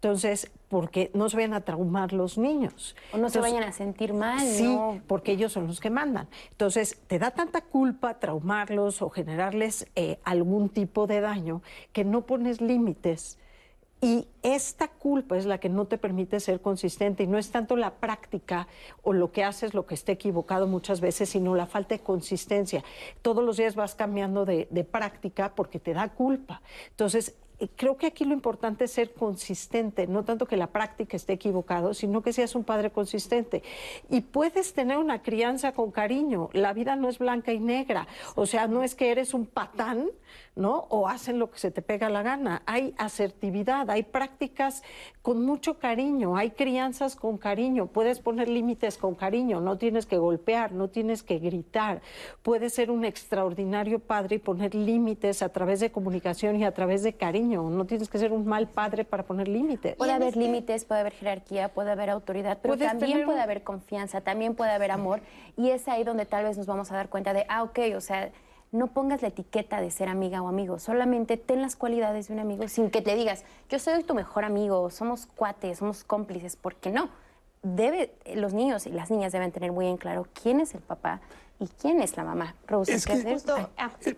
Entonces, porque no se vayan a traumar los niños. O no se Entonces, vayan a sentir mal, Sí, ¿no? porque ellos son los que mandan. Entonces, te da tanta culpa traumarlos o generarles eh, algún tipo de daño que no pones límites. Y esta culpa es la que no te permite ser consistente y no es tanto la práctica o lo que haces lo que esté equivocado muchas veces, sino la falta de consistencia. Todos los días vas cambiando de, de práctica porque te da culpa. Entonces, creo que aquí lo importante es ser consistente, no tanto que la práctica esté equivocado, sino que seas un padre consistente. Y puedes tener una crianza con cariño. La vida no es blanca y negra. O sea, no es que eres un patán, ¿no? O hacen lo que se te pega la gana. Hay asertividad, hay prácticas con mucho cariño, hay crianzas con cariño. Puedes poner límites con cariño, no tienes que golpear, no tienes que gritar. Puedes ser un extraordinario padre y poner límites a través de comunicación y a través de cariño. No tienes que ser un mal padre para poner límites. Puede haber límites, puede haber jerarquía, puede haber autoridad, pero Puedes también tener puede haber confianza, también puede haber amor. Y es ahí donde tal vez nos vamos a dar cuenta de, ah, ok, o sea, no pongas la etiqueta de ser amiga o amigo, solamente ten las cualidades de un amigo sin que te digas, yo soy tu mejor amigo, somos cuates, somos cómplices, ¿por qué no? debe, los niños y las niñas deben tener muy en claro quién es el papá y quién es la mamá. Rose, es ¿qué que justo, ah, sí,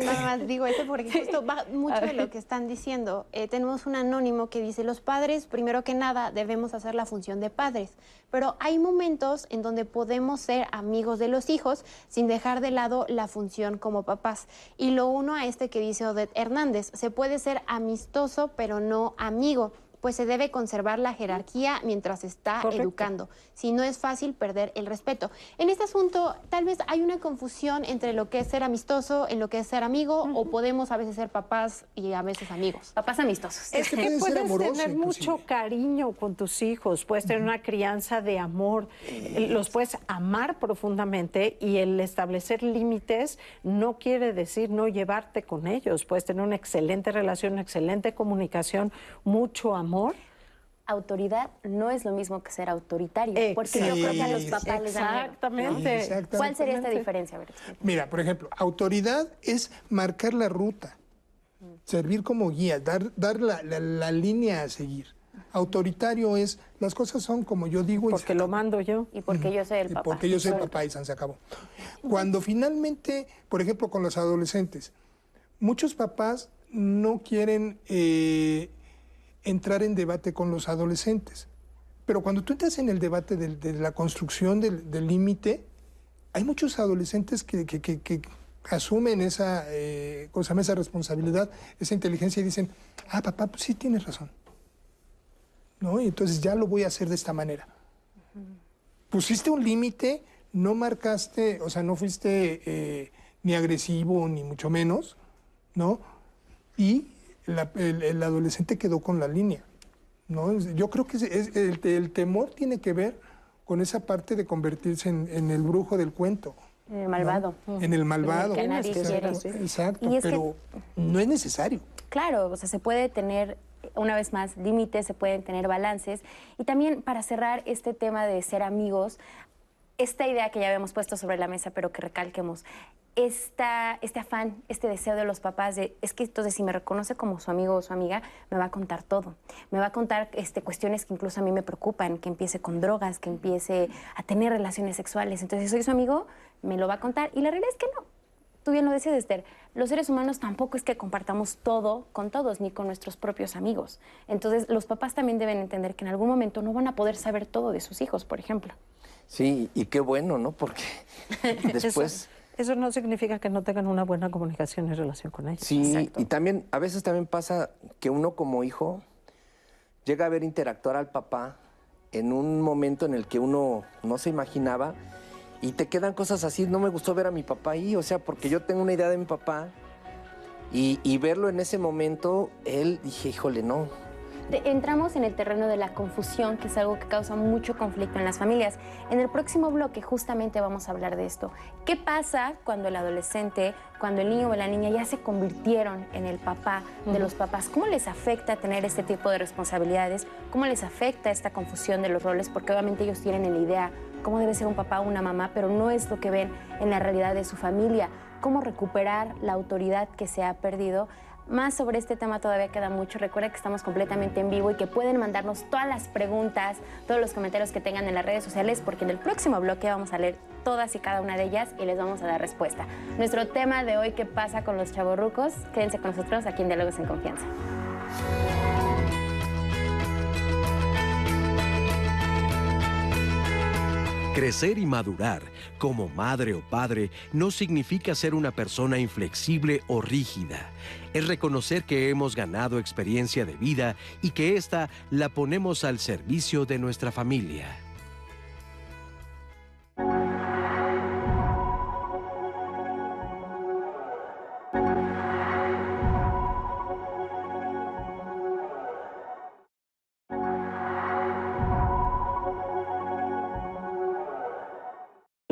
nada más digo esto porque justo va mucho de lo que están diciendo. Eh, tenemos un anónimo que dice, los padres, primero que nada, debemos hacer la función de padres, pero hay momentos en donde podemos ser amigos de los hijos sin dejar de lado la función como papás. Y lo uno a este que dice Odette Hernández, se puede ser amistoso, pero no amigo pues se debe conservar la jerarquía mientras se está educando. Si no es fácil perder el respeto. En este asunto, tal vez hay una confusión entre lo que es ser amistoso, en lo que es ser amigo, o podemos a veces ser papás y a veces amigos. Papás amistosos. Es que puedes tener mucho cariño con tus hijos, puedes tener una crianza de amor, los puedes amar profundamente y el establecer límites no quiere decir no llevarte con ellos. Puedes tener una excelente relación, una excelente comunicación, mucho amor autoridad no es lo mismo que ser autoritario, porque yo creo que a los papás les dan Exactamente. ¿Cuál sería esta diferencia? Mira, por ejemplo, autoridad es marcar la ruta, servir como guía, dar, dar la, línea a seguir. Autoritario es, las cosas son como yo digo. Porque lo mando yo. Y porque yo soy el papá. porque yo soy el papá y se acabó. Cuando finalmente, por ejemplo, con los adolescentes, muchos papás no quieren... Eh, entrar en debate con los adolescentes. Pero cuando tú entras en el debate de, la construcción del límite, hay muchos adolescentes que, asumen esa, eh, esa responsabilidad, esa inteligencia y dicen, ah, papá, pues sí tienes razón. ¿No? Entonces ya lo voy a hacer de esta manera. Pusiste un límite, no marcaste, o sea, no fuiste eh, ni agresivo, ni mucho menos, ¿no? Y el, adolescente quedó con la línea. ¿no? Yo creo que es, el, temor tiene que ver con esa parte de convertirse en, el brujo del cuento. En el malvado. En el malvado. Que nadie quiere. Exacto, pero no es necesario. Claro, o sea, se puede tener una vez más, límites, se pueden tener balances. Y también para cerrar este tema de ser amigos, esta idea que ya habíamos puesto sobre la mesa, pero que recalquemos, esta, este afán, este deseo de los papás de, es que entonces si me reconoce como su amigo o su amiga, me va a contar todo. Me va a contar este, cuestiones que incluso a mí me preocupan, que empiece con drogas, que empiece a tener relaciones sexuales. Entonces, si soy su amigo, me lo va a contar. Y la realidad es que no. Tú bien lo decías, Esther, los seres humanos tampoco es que compartamos todo con todos, ni con nuestros propios amigos. Entonces, los papás también deben entender que en algún momento no van a poder saber todo de sus hijos, por ejemplo. Sí, y qué bueno, ¿no? Porque después... Eso no significa que no tengan una buena comunicación en relación con ellos. Sí, y también, a veces también pasa que uno como hijo llega a ver interactuar al papá en un momento en el que uno no se imaginaba y te quedan cosas así. No me gustó ver a mi papá ahí, o sea, porque yo tengo una idea de mi papá y, y verlo en ese momento, él dije, híjole, no, entramos en el terreno de la confusión, que es algo que causa mucho conflicto en las familias. En el próximo bloque justamente vamos a hablar de esto. ¿Qué pasa cuando el adolescente, cuando el niño o la niña ya se convirtieron en el papá de los papás? ¿Cómo les afecta tener este tipo de responsabilidades? ¿Cómo les afecta esta confusión de los roles? Porque obviamente ellos tienen en la idea cómo debe ser un papá o una mamá, pero no es lo que ven en la realidad de su familia. ¿Cómo recuperar la autoridad que se ha perdido? Más sobre este tema todavía queda mucho. Recuerda que estamos completamente en vivo y que pueden mandarnos todas las preguntas, todos los comentarios que tengan en las redes sociales, porque en el próximo bloque vamos a leer todas y cada una de ellas y les vamos a dar respuesta. Nuestro tema de hoy, ¿qué pasa con los chavorrucos? Quédense con nosotros aquí en Diálogos en Confianza. Crecer y madurar como madre o padre no significa ser una persona inflexible o rígida. Es reconocer que hemos ganado experiencia de vida y que ésta la ponemos al servicio de nuestra familia.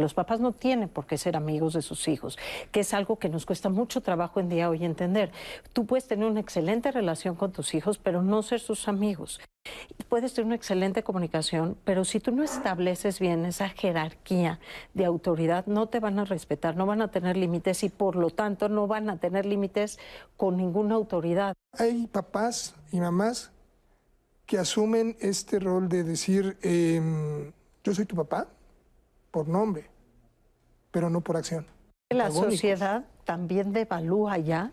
Los papás no tienen por qué ser amigos de sus hijos, que es algo que nos cuesta mucho trabajo en día hoy entender. Tú puedes tener una excelente relación con tus hijos, pero no ser sus amigos. Puedes tener una excelente comunicación, pero si tú no estableces bien esa jerarquía de autoridad, no te van a respetar, no van a tener límites y por lo tanto no van a tener límites con ninguna autoridad. Hay papás y mamás que asumen este rol de decir, em, yo soy tu papá por nombre, pero no por acción. La sociedad también devalúa ya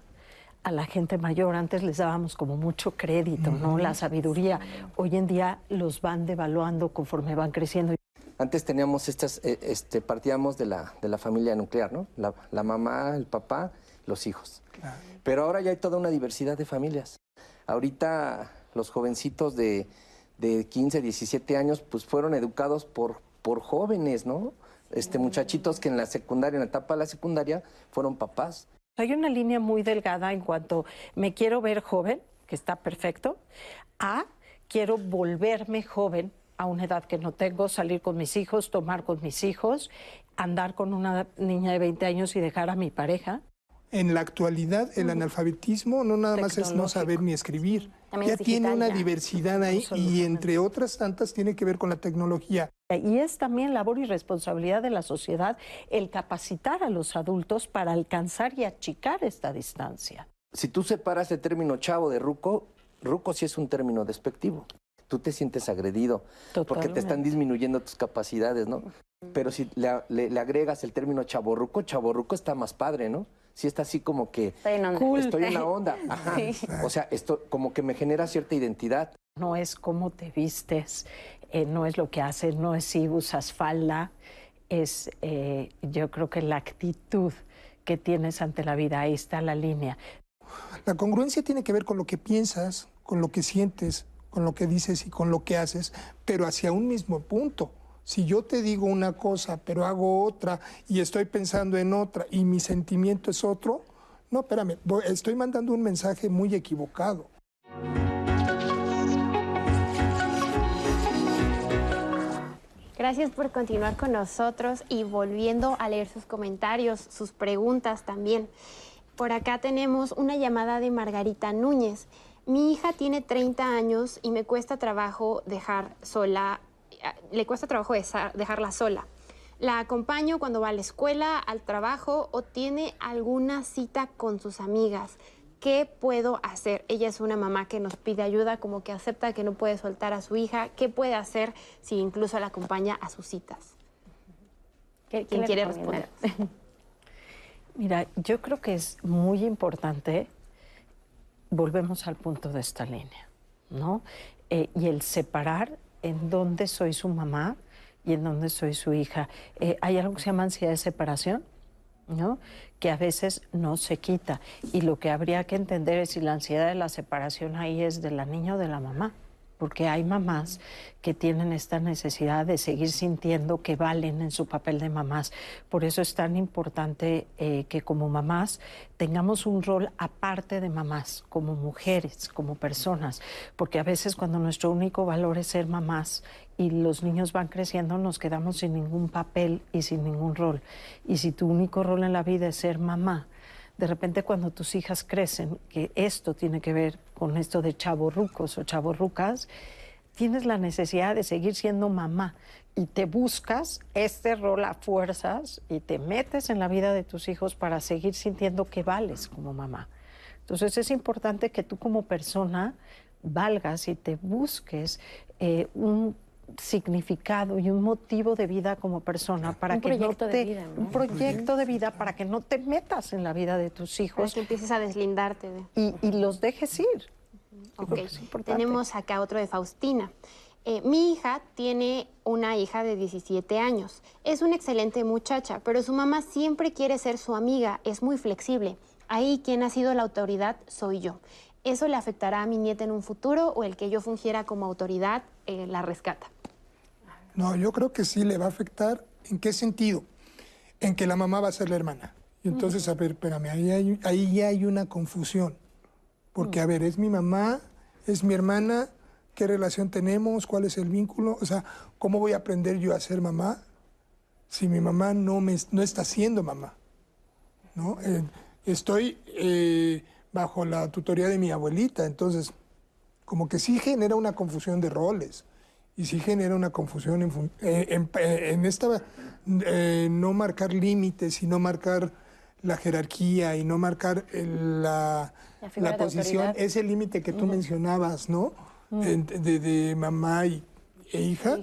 a la gente mayor. Antes les dábamos como mucho crédito, ¿no? La sabiduría. Hoy en día los van devaluando conforme van creciendo. Antes teníamos estas, eh, este, partíamos de la, de la familia nuclear, ¿no? La, la mamá, el papá, los hijos. Pero ahora ya hay toda una diversidad de familias. Ahorita los jovencitos de, de 15, 17 años, pues fueron educados por, por jóvenes, ¿no? Este, muchachitos que en la secundaria, en la etapa de la secundaria, fueron papás. Hay una línea muy delgada en cuanto me quiero ver joven, que está perfecto, a quiero volverme joven a una edad que no tengo, salir con mis hijos, tomar con mis hijos, andar con una niña de 20 años y dejar a mi pareja. En la actualidad, el analfabetismo no nada más es no saber ni escribir. También ya es tiene una ya. diversidad ahí y entre otras tantas tiene que ver con la tecnología. Y es también labor y responsabilidad de la sociedad el capacitar a los adultos para alcanzar y achicar esta distancia. Si tú separas el término chavo de ruco, ruco sí es un término despectivo. Tú te sientes agredido porque te están disminuyendo tus capacidades, ¿no? Pero si le, le- le agregas el término chaborruco, chaborruco está más padre, ¿no? Sí está así como que Estoy en onda. Cool. estoy en la onda. Ajá. Sí. O sea, esto como que me genera cierta identidad. No es cómo te vistes, eh, no es lo que haces, no es si usas falda, es eh, yo creo que la actitud que tienes ante la vida, ahí está la línea. La congruencia tiene que ver con lo que piensas, con lo que sientes, con lo que dices y con lo que haces, pero hacia un mismo punto. Si yo te digo una cosa, pero hago otra y estoy pensando en otra y mi sentimiento es otro, no, espérame, estoy mandando un mensaje muy equivocado. Gracias por continuar con nosotros y volviendo a leer sus comentarios, sus preguntas también. Por acá tenemos una llamada de Margarita Núñez. Mi hija tiene 30 años y me cuesta trabajo dejar sola, le cuesta trabajo dejarla sola. La acompaño cuando va a la escuela, al trabajo o tiene alguna cita con sus amigas. ¿Qué puedo hacer? Ella es una mamá que nos pide ayuda, como que acepta que no puede soltar a su hija. ¿Qué puede hacer si incluso la acompaña a sus citas? ¿Qué- ¿Quién quiere responder? Mira, yo creo que es muy importante, volvemos al punto de esta línea, ¿no? Eh, y el separar en dónde soy su mamá y en dónde soy su hija. Eh, hay algo que se llama ansiedad de separación, ¿no? Que a veces no se quita. Y lo que habría que entender es si la ansiedad de la separación ahí es de la niña o de la mamá. Porque hay mamás que tienen esta necesidad de seguir sintiendo que valen en su papel de mamás. Por eso es tan importante eh, que como mamás tengamos un rol aparte de mamás, como mujeres, como personas. Porque a veces cuando nuestro único valor es ser mamás y los niños van creciendo, nos quedamos sin ningún papel y sin ningún rol. Y si tu único rol en la vida es ser mamá, de repente cuando tus hijas crecen, que esto tiene que ver con esto de chavorrucos o chavorrucas, tienes la necesidad de seguir siendo mamá y te buscas este rol a fuerzas y te metes en la vida de tus hijos para seguir sintiendo que vales como mamá. Entonces es importante que tú como persona valgas y te busques eh, un significado y un motivo de vida como persona para Un que no proyecto de te- vida, ¿no? un proyecto de vida para que no te metas en la vida de tus Para hijos que empieces a deslindarte de... y, y los dejes ir. Yo Ok, creo que es importante. Tenemos acá otro de Faustina. Eh, mi hija tiene una hija de 17 años. Es una excelente muchacha, pero su mamá siempre quiere ser su amiga, es muy flexible. Ahí quien ha sido la autoridad soy yo. ¿Eso le afectará a mi nieta en un futuro o el que yo fungiera como autoridad eh, la rescata? No, yo creo que sí le va a afectar. ¿En qué sentido? En que la mamá va a ser la hermana. Y entonces, a ver, espérame, ahí, hay, ahí ya hay una confusión. Porque, a ver, es mi mamá, es mi hermana, ¿qué relación tenemos? ¿Cuál es el vínculo? O sea, ¿cómo voy a aprender yo a ser mamá si mi mamá no, me, no está siendo mamá? ¿No? Eh, estoy eh, bajo la tutoría de mi abuelita, entonces, como que sí genera una confusión de roles y sí genera una confusión en, eh, en, eh, en esta eh, no marcar límites y no marcar la jerarquía y no marcar el- la, La posición, ese límite que tú mencionabas, ¿no? de, de mamá y, e hija,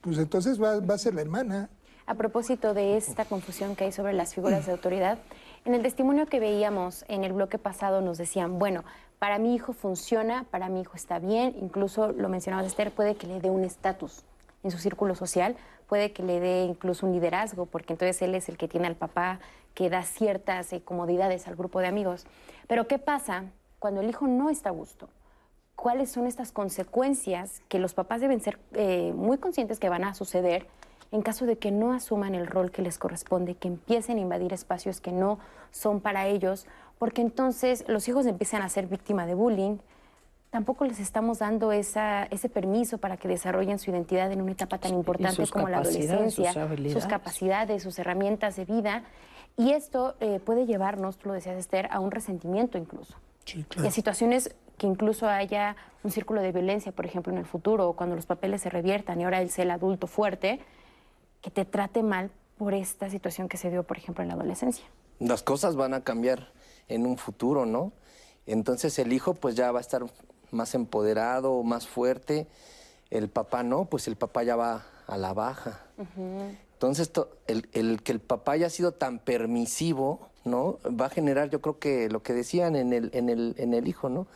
pues entonces va, va a ser la hermana. A propósito de esta confusión que hay sobre las figuras de autoridad, en el testimonio que veíamos en el bloque pasado nos decían, bueno, para mi hijo funciona, para mi hijo está bien, incluso lo mencionaba Esther, puede que le dé un estatus en su círculo social, puede que le dé incluso un liderazgo, porque entonces él es el que tiene al papá que da ciertas eh, comodidades al grupo de amigos. Pero ¿qué pasa cuando el hijo no está a gusto? cuáles son estas consecuencias que los papás deben ser eh, muy conscientes que van a suceder en caso de que no asuman el rol que les corresponde, que empiecen a invadir espacios que no son para ellos, porque entonces los hijos empiezan a ser víctima de bullying, tampoco les estamos dando esa, ese permiso para que desarrollen su identidad en una etapa tan importante como la adolescencia, sus capacidades, sus herramientas de vida. Y esto eh, puede llevarnos, tú lo decías Esther, a un resentimiento incluso. Sí, Y a situaciones que incluso haya un círculo de violencia, por ejemplo, en el futuro, o cuando los papeles se reviertan y ahora él sea el adulto fuerte, que te trate mal por esta situación que se dio, por ejemplo, en la adolescencia. las cosas van a cambiar en un futuro, ¿no? Entonces el hijo pues ya va a estar más empoderado, más fuerte. El papá no, pues el papá ya va a la baja. Entonces to- el, el que el papá haya sido tan permisivo, ¿no? Va a generar, yo creo que lo que decían en el, en el, en el hijo, ¿no?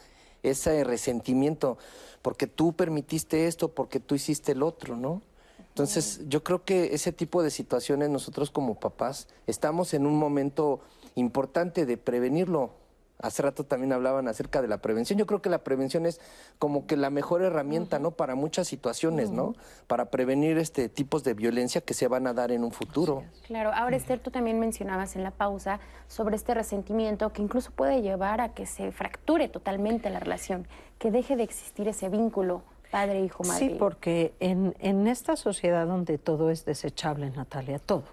Ese resentimiento, porque tú permitiste esto, porque tú hiciste el otro, ¿no? Entonces, yo creo que ese tipo de situaciones nosotros como papás estamos en un momento importante de prevenirlo. Hace rato también hablaban acerca de la prevención. Yo creo que la prevención es como que la mejor herramienta, ¿no? Para muchas situaciones, ¿no? Para prevenir este tipos de violencia que se van a dar en un futuro. Claro, ahora Esther, tú también mencionabas en la pausa sobre este resentimiento que incluso puede llevar a que se fracture totalmente la relación, que deje de existir ese vínculo padre, hijo, madre. Sí, porque en, en esta sociedad donde todo es desechable, Natalia, todo.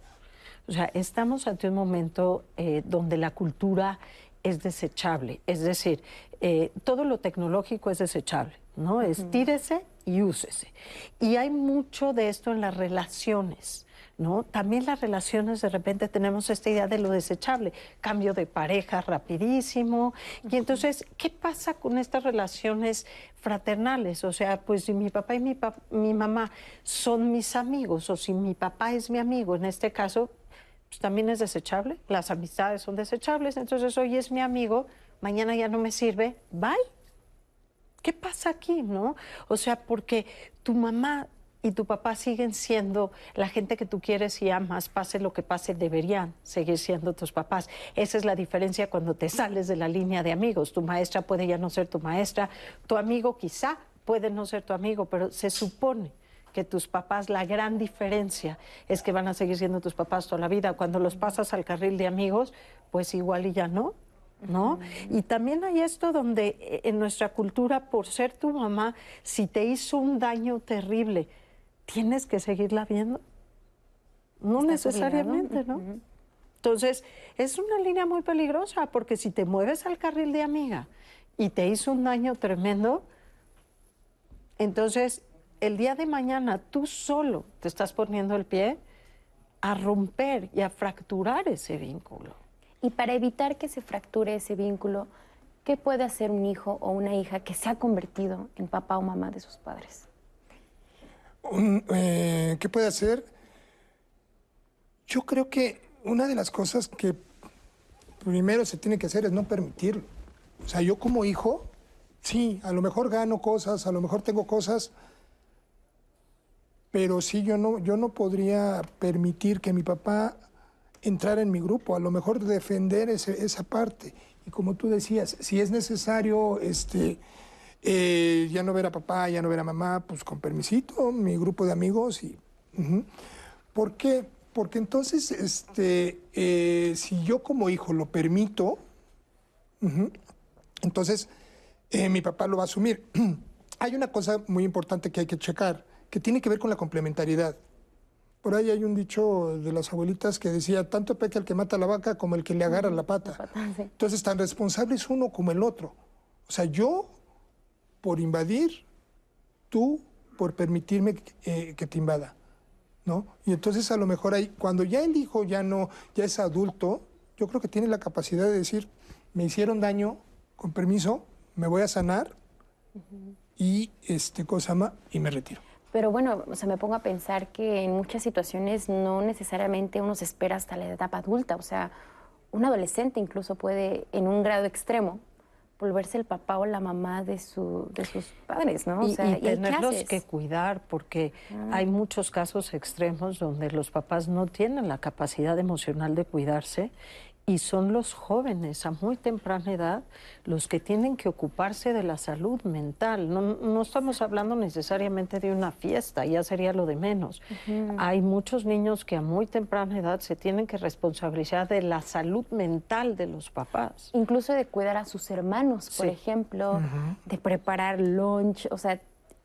O sea, estamos ante un momento eh, donde la cultura es desechable. Es decir, eh, todo lo tecnológico es desechable, ¿no? Es tírese y úsese. Y hay mucho de esto en las relaciones. ¿No? También las relaciones de repente tenemos esta idea de lo desechable, cambio de pareja rapidísimo. Y entonces, ¿qué pasa con estas relaciones fraternales? O sea, pues si mi papá y mi, pa- mi mamá son mis amigos o si mi papá es mi amigo, en este caso, pues también es desechable. Las amistades son desechables. Entonces, hoy es mi amigo, mañana ya no me sirve. Bye. ¿Qué pasa aquí, no? O sea, porque tu mamá y tu papá siguen siendo la gente que tú quieres y amas, pase lo que pase, deberían seguir siendo tus papás. Esa es la diferencia cuando te sales de la línea de amigos. Tu maestra puede ya no ser tu maestra, tu amigo quizá puede no ser tu amigo, pero se supone que tus papás, la gran diferencia es que van a seguir siendo tus papás toda la vida. Cuando los pasas al carril de amigos, pues igual y ya no. ¿No? Y también hay esto donde eh, en nuestra cultura, por ser tu mamá, si te hizo un daño terrible, tienes que seguirla viendo. No necesariamente, obligado. ¿no? Entonces, es una línea muy peligrosa porque si te mueves al carril de amiga y te hizo un daño tremendo, entonces el día de mañana tú solo te estás poniendo el pie a romper y a fracturar ese vínculo. Y para evitar que se fracture ese vínculo, ¿qué puede hacer un hijo o una hija que se ha convertido en papá o mamá de sus padres? Un, eh, ¿Qué puede hacer? Yo creo que una de las cosas que primero se tiene que hacer es no permitirlo. O sea, yo como hijo, sí, a lo mejor gano cosas, a lo mejor tengo cosas, pero sí yo no, yo no podría permitir que mi papá entrara en mi grupo, a lo mejor defender ese- esa parte. Y como tú decías, si es necesario este, eh, ya no ver a papá, ya no ver a mamá, pues con permisito, mi grupo de amigos. Y. ¿Por qué? Porque entonces, este, eh, si yo como hijo lo permito, entonces eh, mi papá lo va a asumir. hay una cosa muy importante que hay que checar, que tiene que ver con la complementariedad. Por ahí hay un dicho de las abuelitas que decía, tanto peca el que mata la vaca como el que le agarra la pata. Entonces, tan responsable es uno como el otro. O sea, yo por invadir, tú por permitirme eh, que te invada, ¿no? Y entonces a lo mejor ahí, cuando ya el hijo ya no, ya es adulto, yo creo que tiene la capacidad de decir, me hicieron daño, con permiso, me voy a sanar y, este, cosa? Y me retiro. Pero bueno, o sea, me pongo a pensar que en muchas situaciones no necesariamente uno se espera hasta la etapa adulta. O sea, un adolescente incluso puede, en un grado extremo, volverse el papá o la mamá de, su, de sus padres, ¿no? O sea, y tenerlos que cuidar, porque hay muchos casos extremos donde los papás no tienen la capacidad emocional de cuidarse y son los jóvenes a muy temprana edad los que tienen que ocuparse de la salud mental. No, no estamos hablando necesariamente de una fiesta, ya sería lo de menos. Hay muchos niños que a muy temprana edad se tienen que responsabilizar de la salud mental de los papás. Incluso de cuidar a sus hermanos, por Sí. ejemplo, de preparar lunch, o sea,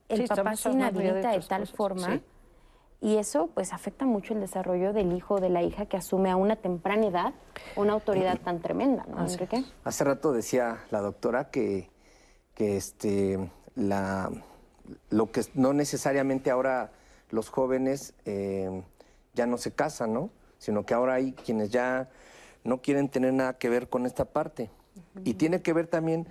el Sí, papá se de inhabilita de, tal cosas, forma sí. Y eso pues afecta mucho el desarrollo del hijo o de la hija que asume a una temprana edad una autoridad tan tremenda, ¿no, Así Enrique? Hace rato decía la doctora que, que este, la, lo que no necesariamente ahora los jóvenes eh, ya no se casan, ¿no? Sino que ahora hay quienes ya no quieren tener nada que ver con esta parte. Y tiene que ver también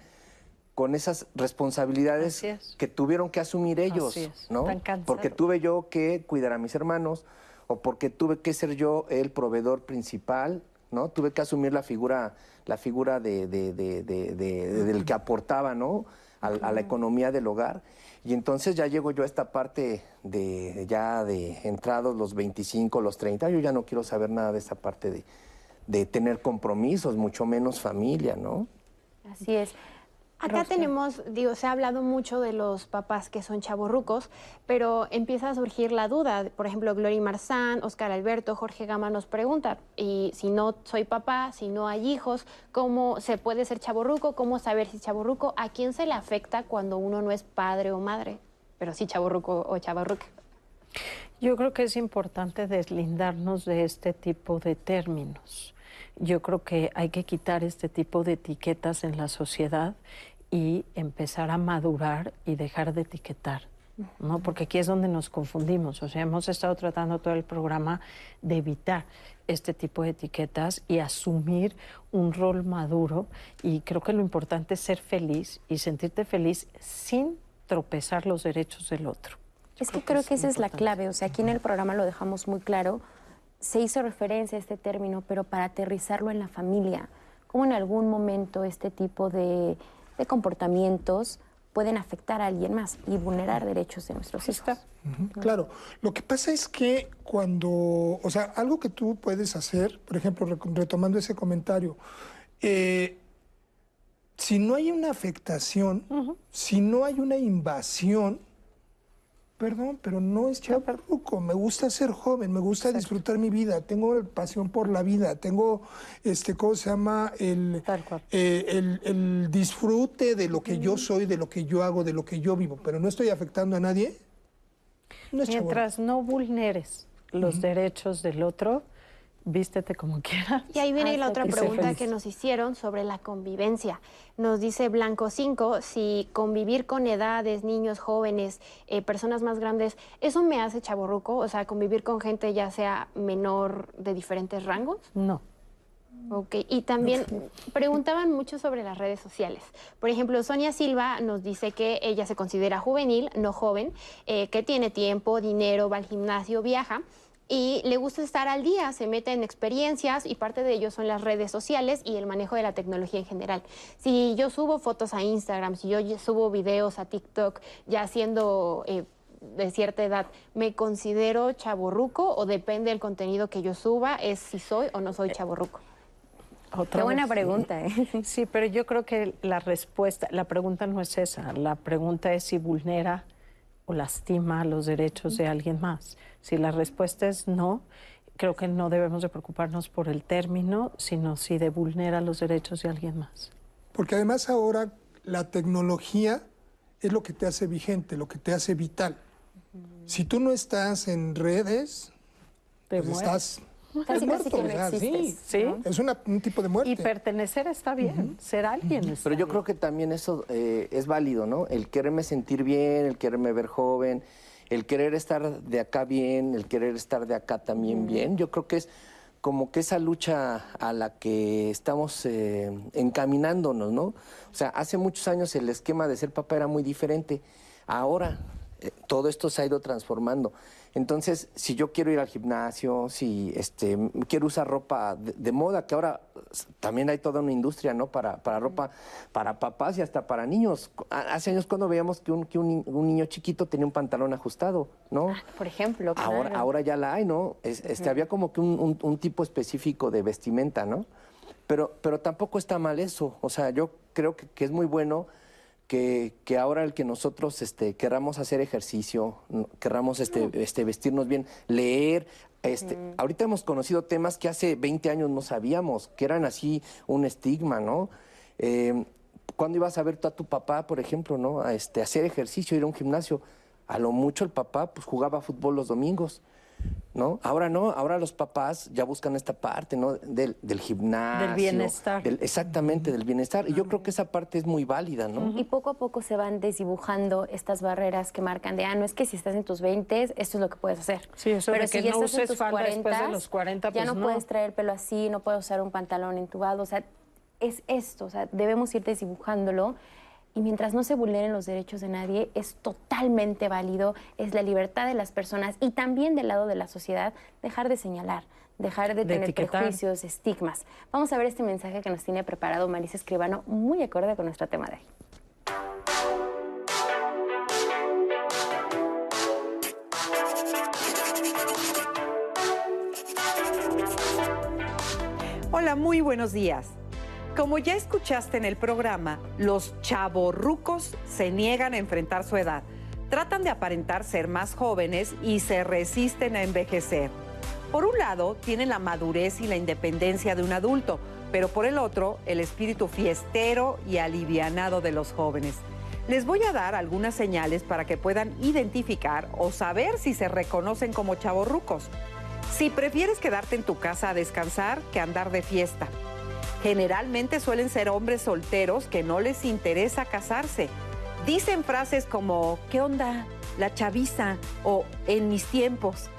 con esas responsabilidades es. que tuvieron que asumir ellos, Así es, ¿no? Porque tuve yo que cuidar a mis hermanos o porque tuve que ser yo el proveedor principal, ¿no? Tuve que asumir la figura, la figura de, de- de- de- de- del que aportaba, ¿no? A, a la economía del hogar. Y entonces ya llego yo a esta parte de ya de entrados los 25, los 30, yo ya no quiero saber nada de esa parte de, de tener compromisos, mucho menos familia, ¿no? Así es. Acá tenemos, digo, se ha hablado mucho de los papás que son chavorrucos, pero empieza a surgir la duda. Por ejemplo, Glory Marzán, Oscar Alberto, Jorge Gama nos pregunta, y si no soy papá, si no hay hijos, ¿cómo se puede ser chavorruco? ¿Cómo saber si es chavorruco? ¿A quién se le afecta cuando uno no es padre o madre? Pero sí chavorruco o chavorruca. Yo creo que es importante deslindarnos de este tipo de términos. Yo creo que hay que quitar este tipo de etiquetas en la sociedad y empezar a madurar y dejar de etiquetar. ¿no? Porque aquí es donde nos confundimos. O sea, hemos estado tratando todo el programa de evitar este tipo de etiquetas y asumir un rol maduro. Y creo que lo importante es ser feliz y sentirte feliz sin tropezar los derechos del otro. Es que creo que esa es la importante. clave. O sea, aquí en el programa lo dejamos muy claro. Se hizo referencia a este término, pero para aterrizarlo en la familia, cómo en algún momento este tipo de, de comportamientos pueden afectar a alguien más y vulnerar derechos de nuestros hijos. Claro, lo que pasa es que cuando, o sea, algo que tú puedes hacer, por ejemplo, retomando ese comentario, eh, si no hay una afectación, si no hay una invasión, perdón, pero no es chaparruco, me gusta ser joven, me gusta disfrutar mi vida, tengo pasión por la vida, tengo, este, ¿cómo se llama? El, Tal cual. eh, el, el disfrute de lo que yo soy, de lo que yo hago, de lo que yo vivo, pero no estoy afectando a nadie. No es. Mientras no vulneres los derechos del otro, vístete como quieras. Y ahí viene Ah, la otra que pregunta que nos hicieron sobre la convivencia. Nos dice Blanco 5, si convivir con edades, niños, jóvenes, eh, personas más grandes, ¿eso me hace chaborruco? O sea, convivir con gente ya sea menor de diferentes rangos. No. Ok, y también preguntaban mucho sobre las redes sociales. Por ejemplo, Sonia Silva nos dice que ella se considera juvenil, no joven, eh, que tiene tiempo, dinero, va al gimnasio, viaja y le gusta estar al día, se mete en experiencias y parte de ello son las redes sociales y el manejo de la tecnología en general. Si yo subo fotos a Instagram, si yo subo videos a TikTok, ya siendo... eh, de cierta edad, ¿me considero chaborruco o depende del contenido que yo suba? ¿Es si soy o no soy chaborruco? Otra Qué buena vez. pregunta, ¿eh? Sí, pero yo creo que la respuesta, la pregunta no es esa. La pregunta es si vulnera o lastima los derechos de alguien más. Si la respuesta es no, creo que no debemos de preocuparnos por el término, sino si de vulnera los derechos de alguien más. Porque además ahora la tecnología es lo que te hace vigente, lo que te hace vital. Si tú no estás en redes, Te pues mueres. estás, Casi, casi que no sí, existes, Sí. ¿no? es una- un tipo de muerte. Y pertenecer está bien, ser alguien está Pero yo bien. creo que también eso eh, es válido, ¿no? El quererme sentir bien, el quererme ver joven, el querer estar de acá bien, el querer estar de acá también bien. Yo creo que es como que esa lucha a la que estamos eh, encaminándonos, ¿no? O sea, hace muchos años el esquema de ser papá era muy diferente. Ahora, eh, todo esto se ha ido transformando. Entonces, si yo quiero ir al gimnasio, si este, quiero usar ropa de, moda, que ahora también hay toda una industria, ¿no? Para, para ropa, para papás y hasta para niños. Hace años cuando veíamos que un, que un, niño chiquito tenía un pantalón ajustado, ¿no? Ah, por ejemplo, Ahora, ahora ya la hay, ¿no? este, Había como que un, un, tipo específico de vestimenta, ¿no? Pero, pero tampoco está mal eso. O sea, yo creo que, que es muy bueno que, que, ahora el que nosotros este, querramos hacer ejercicio, querramos este, este, vestirnos bien, leer. Este, Ahorita hemos conocido temas que hace 20 años no sabíamos, que eran así un estigma, ¿no? Eh, ¿Cuándo ibas a ver tú a tu papá, por ejemplo, ¿no? A este, hacer ejercicio, ir a un gimnasio? A lo mucho el papá pues, jugaba fútbol los domingos. ¿No? Ahora no, ahora los papás ya buscan esta parte, ¿no? Del, del gimnasio. Del bienestar. exactamente, del bienestar. Y yo creo que esa parte es muy válida, ¿no? Y poco a poco se van desdibujando estas barreras que marcan de, ah, no es que si estás en tus 20, esto es lo que puedes hacer. Sí, eso Pero de si que ya no estás en uses tus 40, de los 40, ya pues no, puedes traer el pelo así, no puedes usar un pantalón entubado, o sea, es esto, o sea, debemos ir desdibujándolo y mientras no se vulneren los derechos de nadie, es totalmente válido, es la libertad de las personas y también del lado de la sociedad dejar de señalar, dejar de, tener prejuicios, estigmas. Vamos a ver este mensaje que nos tiene preparado Marisa Escribano, muy acorde con nuestro tema de hoy. Hola, muy buenos días. Como ya escuchaste en el programa, los chavorrucos se niegan a enfrentar su edad. Tratan de aparentar ser más jóvenes y se resisten a envejecer. Por un lado, tienen la madurez y la independencia de un adulto, pero por el otro, el espíritu fiestero y alivianado de los jóvenes. Les voy a dar algunas señales para que puedan identificar o saber si se reconocen como chavorrucos. Si prefieres quedarte en tu casa a descansar que andar de fiesta, Generalmente suelen ser hombres solteros que no les interesa casarse. Dicen frases como, ¿qué onda? La chaviza o en mis tiempos.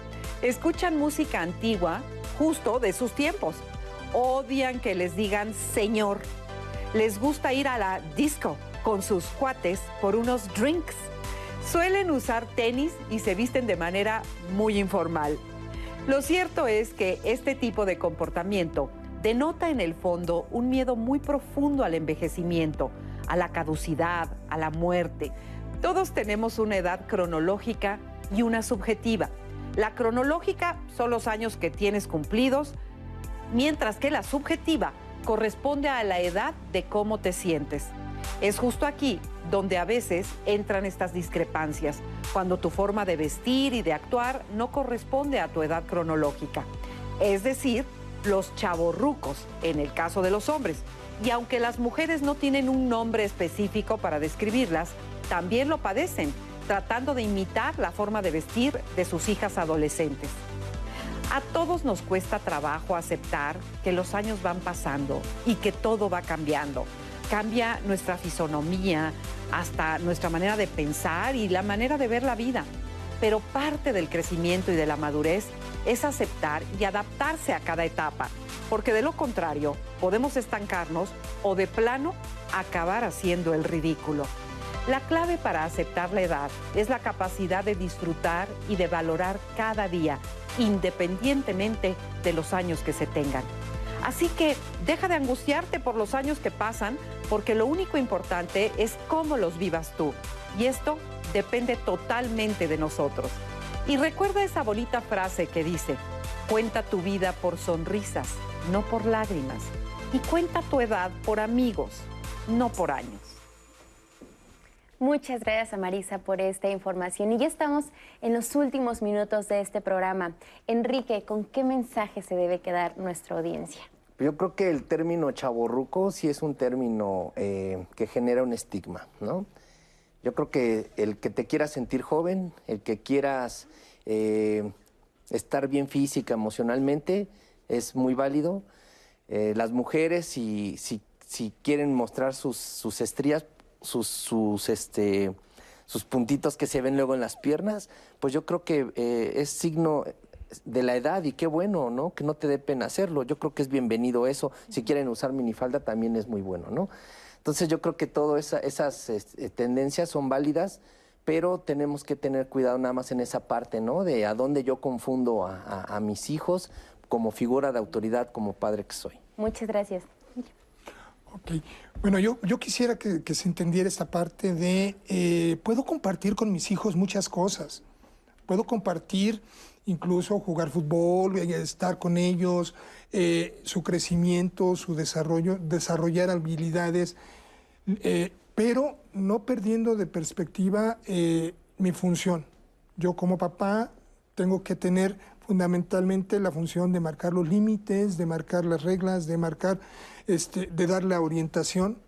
Escuchan música antigua, justo de sus tiempos. Odian que les digan señor. Les gusta ir a la disco con sus cuates por unos drinks. Suelen usar tenis y se visten de manera muy informal. Lo cierto es que este tipo de comportamiento denota en el fondo un miedo muy profundo al envejecimiento, a la caducidad, a la muerte. Todos tenemos una edad cronológica y una subjetiva. La cronológica son los años que tienes cumplidos, mientras que la subjetiva corresponde a la edad de cómo te sientes. Es justo aquí donde a veces entran estas discrepancias, cuando tu forma de vestir y de actuar no corresponde a tu edad cronológica. Es decir, los chavorrucos, en el caso de los hombres. Y aunque las mujeres no tienen un nombre específico para describirlas, también lo padecen, tratando de imitar la forma de vestir de sus hijas adolescentes. A todos nos cuesta trabajo aceptar que los años van pasando y que todo va cambiando. Cambia nuestra fisonomía, hasta nuestra manera de pensar y la manera de ver la vida. Pero parte del crecimiento y de la madurez es aceptar y adaptarse a cada etapa, porque de lo contrario podemos estancarnos o de plano acabar haciendo el ridículo. La clave para aceptar la edad es la capacidad de disfrutar y de valorar cada día, independientemente de los años que se tengan. Así que deja de angustiarte por los años que pasan, porque lo único importante es cómo los vivas tú. Y esto depende totalmente de nosotros. Y recuerda esa bonita frase que dice, cuenta tu vida por sonrisas, no por lágrimas. Y cuenta tu edad por amigos, no por años. Muchas gracias a Marisa por esta información. Y ya estamos en los últimos minutos de este programa. Enrique, ¿con qué mensaje se debe quedar nuestra audiencia? Yo creo que el término chaborruco sí es un término eh, que genera un estigma, ¿no? Yo creo que el que te quieras sentir joven, el que quieras eh, estar bien física, emocionalmente, es muy válido. Eh, las mujeres, si, si, si, quieren mostrar sus, sus estrías, sus, sus, este, sus puntitos que se ven luego en las piernas, pues yo creo que eh, es signo de la edad y qué bueno, ¿no? Que no te dé pena hacerlo. Yo creo que es bienvenido eso. Si quieren usar minifalda también es muy bueno, ¿no? Entonces yo creo que todas esas este, tendencias son válidas, pero tenemos que tener cuidado nada más en esa parte, ¿no? De a dónde yo confundo a, mis hijos como figura de autoridad, como padre que soy. Muchas gracias. Ok. Bueno, yo, yo quisiera que, se entendiera esta parte de, eh, puedo compartir con mis hijos muchas cosas. Puedo compartir incluso jugar fútbol, eh, estar con ellos, eh, su crecimiento, su desarrollo, desarrollar habilidades pero no perdiendo de perspectiva eh, mi función. Yo como papá tengo que tener fundamentalmente la función de marcar los límites, de marcar las reglas, de marcar, este, de dar la orientación.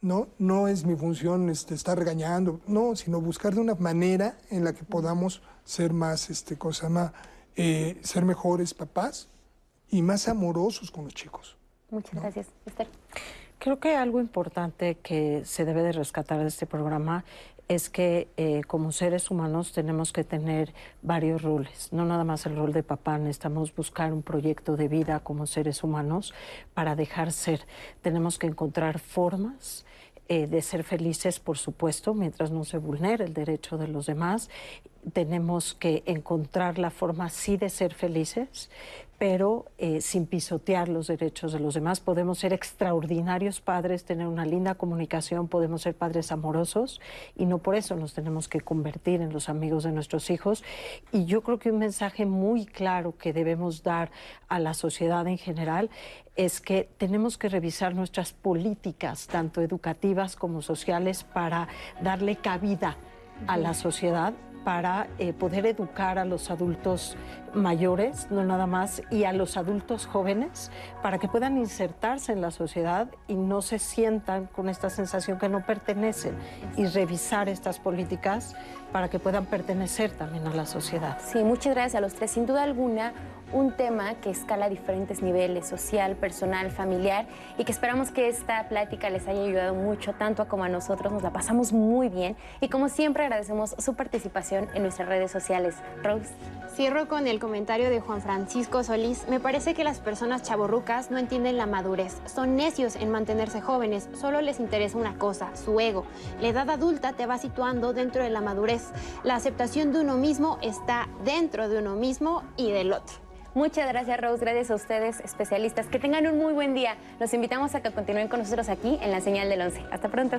No, no es mi función este, estar regañando, no, sino buscar de una manera en la que podamos ser más, este, cosa más, eh, ser mejores papás y más amorosos con los chicos. Muchas gracias, Esther. Creo que algo importante que se debe de rescatar de este programa es que eh, como seres humanos tenemos que tener varios roles, no nada más el rol de papá, necesitamos buscar un proyecto de vida como seres humanos para dejar ser. Tenemos que encontrar formas eh, de ser felices, por supuesto, mientras no se vulnere el derecho de los demás. Tenemos que encontrar la forma sí de ser felices, pero eh, sin pisotear los derechos de los demás. Podemos ser extraordinarios padres, tener una linda comunicación, podemos ser padres amorosos y no por eso nos tenemos que convertir en los amigos de nuestros hijos. Y yo creo que un mensaje muy claro que debemos dar a la sociedad en general es que tenemos que revisar nuestras políticas, tanto educativas como sociales, para darle cabida a la sociedad para eh, poder educar a los adultos mayores, no nada más, y a los adultos jóvenes, para que puedan insertarse en la sociedad y no se sientan con esta sensación que no pertenecen, y revisar estas políticas para que puedan pertenecer también a la sociedad. Sí, muchas gracias a los tres. Sin duda alguna, un tema que escala diferentes niveles, social, personal, familiar, y que esperamos que esta plática les haya ayudado mucho, tanto como a nosotros. Nos la pasamos muy bien y como siempre agradecemos su participación en nuestras redes sociales. Rose. Cierro con el comentario de Juan Francisco Solís. Me parece que las personas chaborrucas no entienden la madurez. Son necios en mantenerse jóvenes. Solo les interesa una cosa, su ego. La edad adulta te va situando dentro de la madurez. La aceptación de uno mismo está dentro de uno mismo y del otro. Muchas gracias, Rose. Gracias a ustedes, especialistas. Que tengan un muy buen día. Los invitamos a que continúen con nosotros aquí en la señal del 11. Hasta pronto.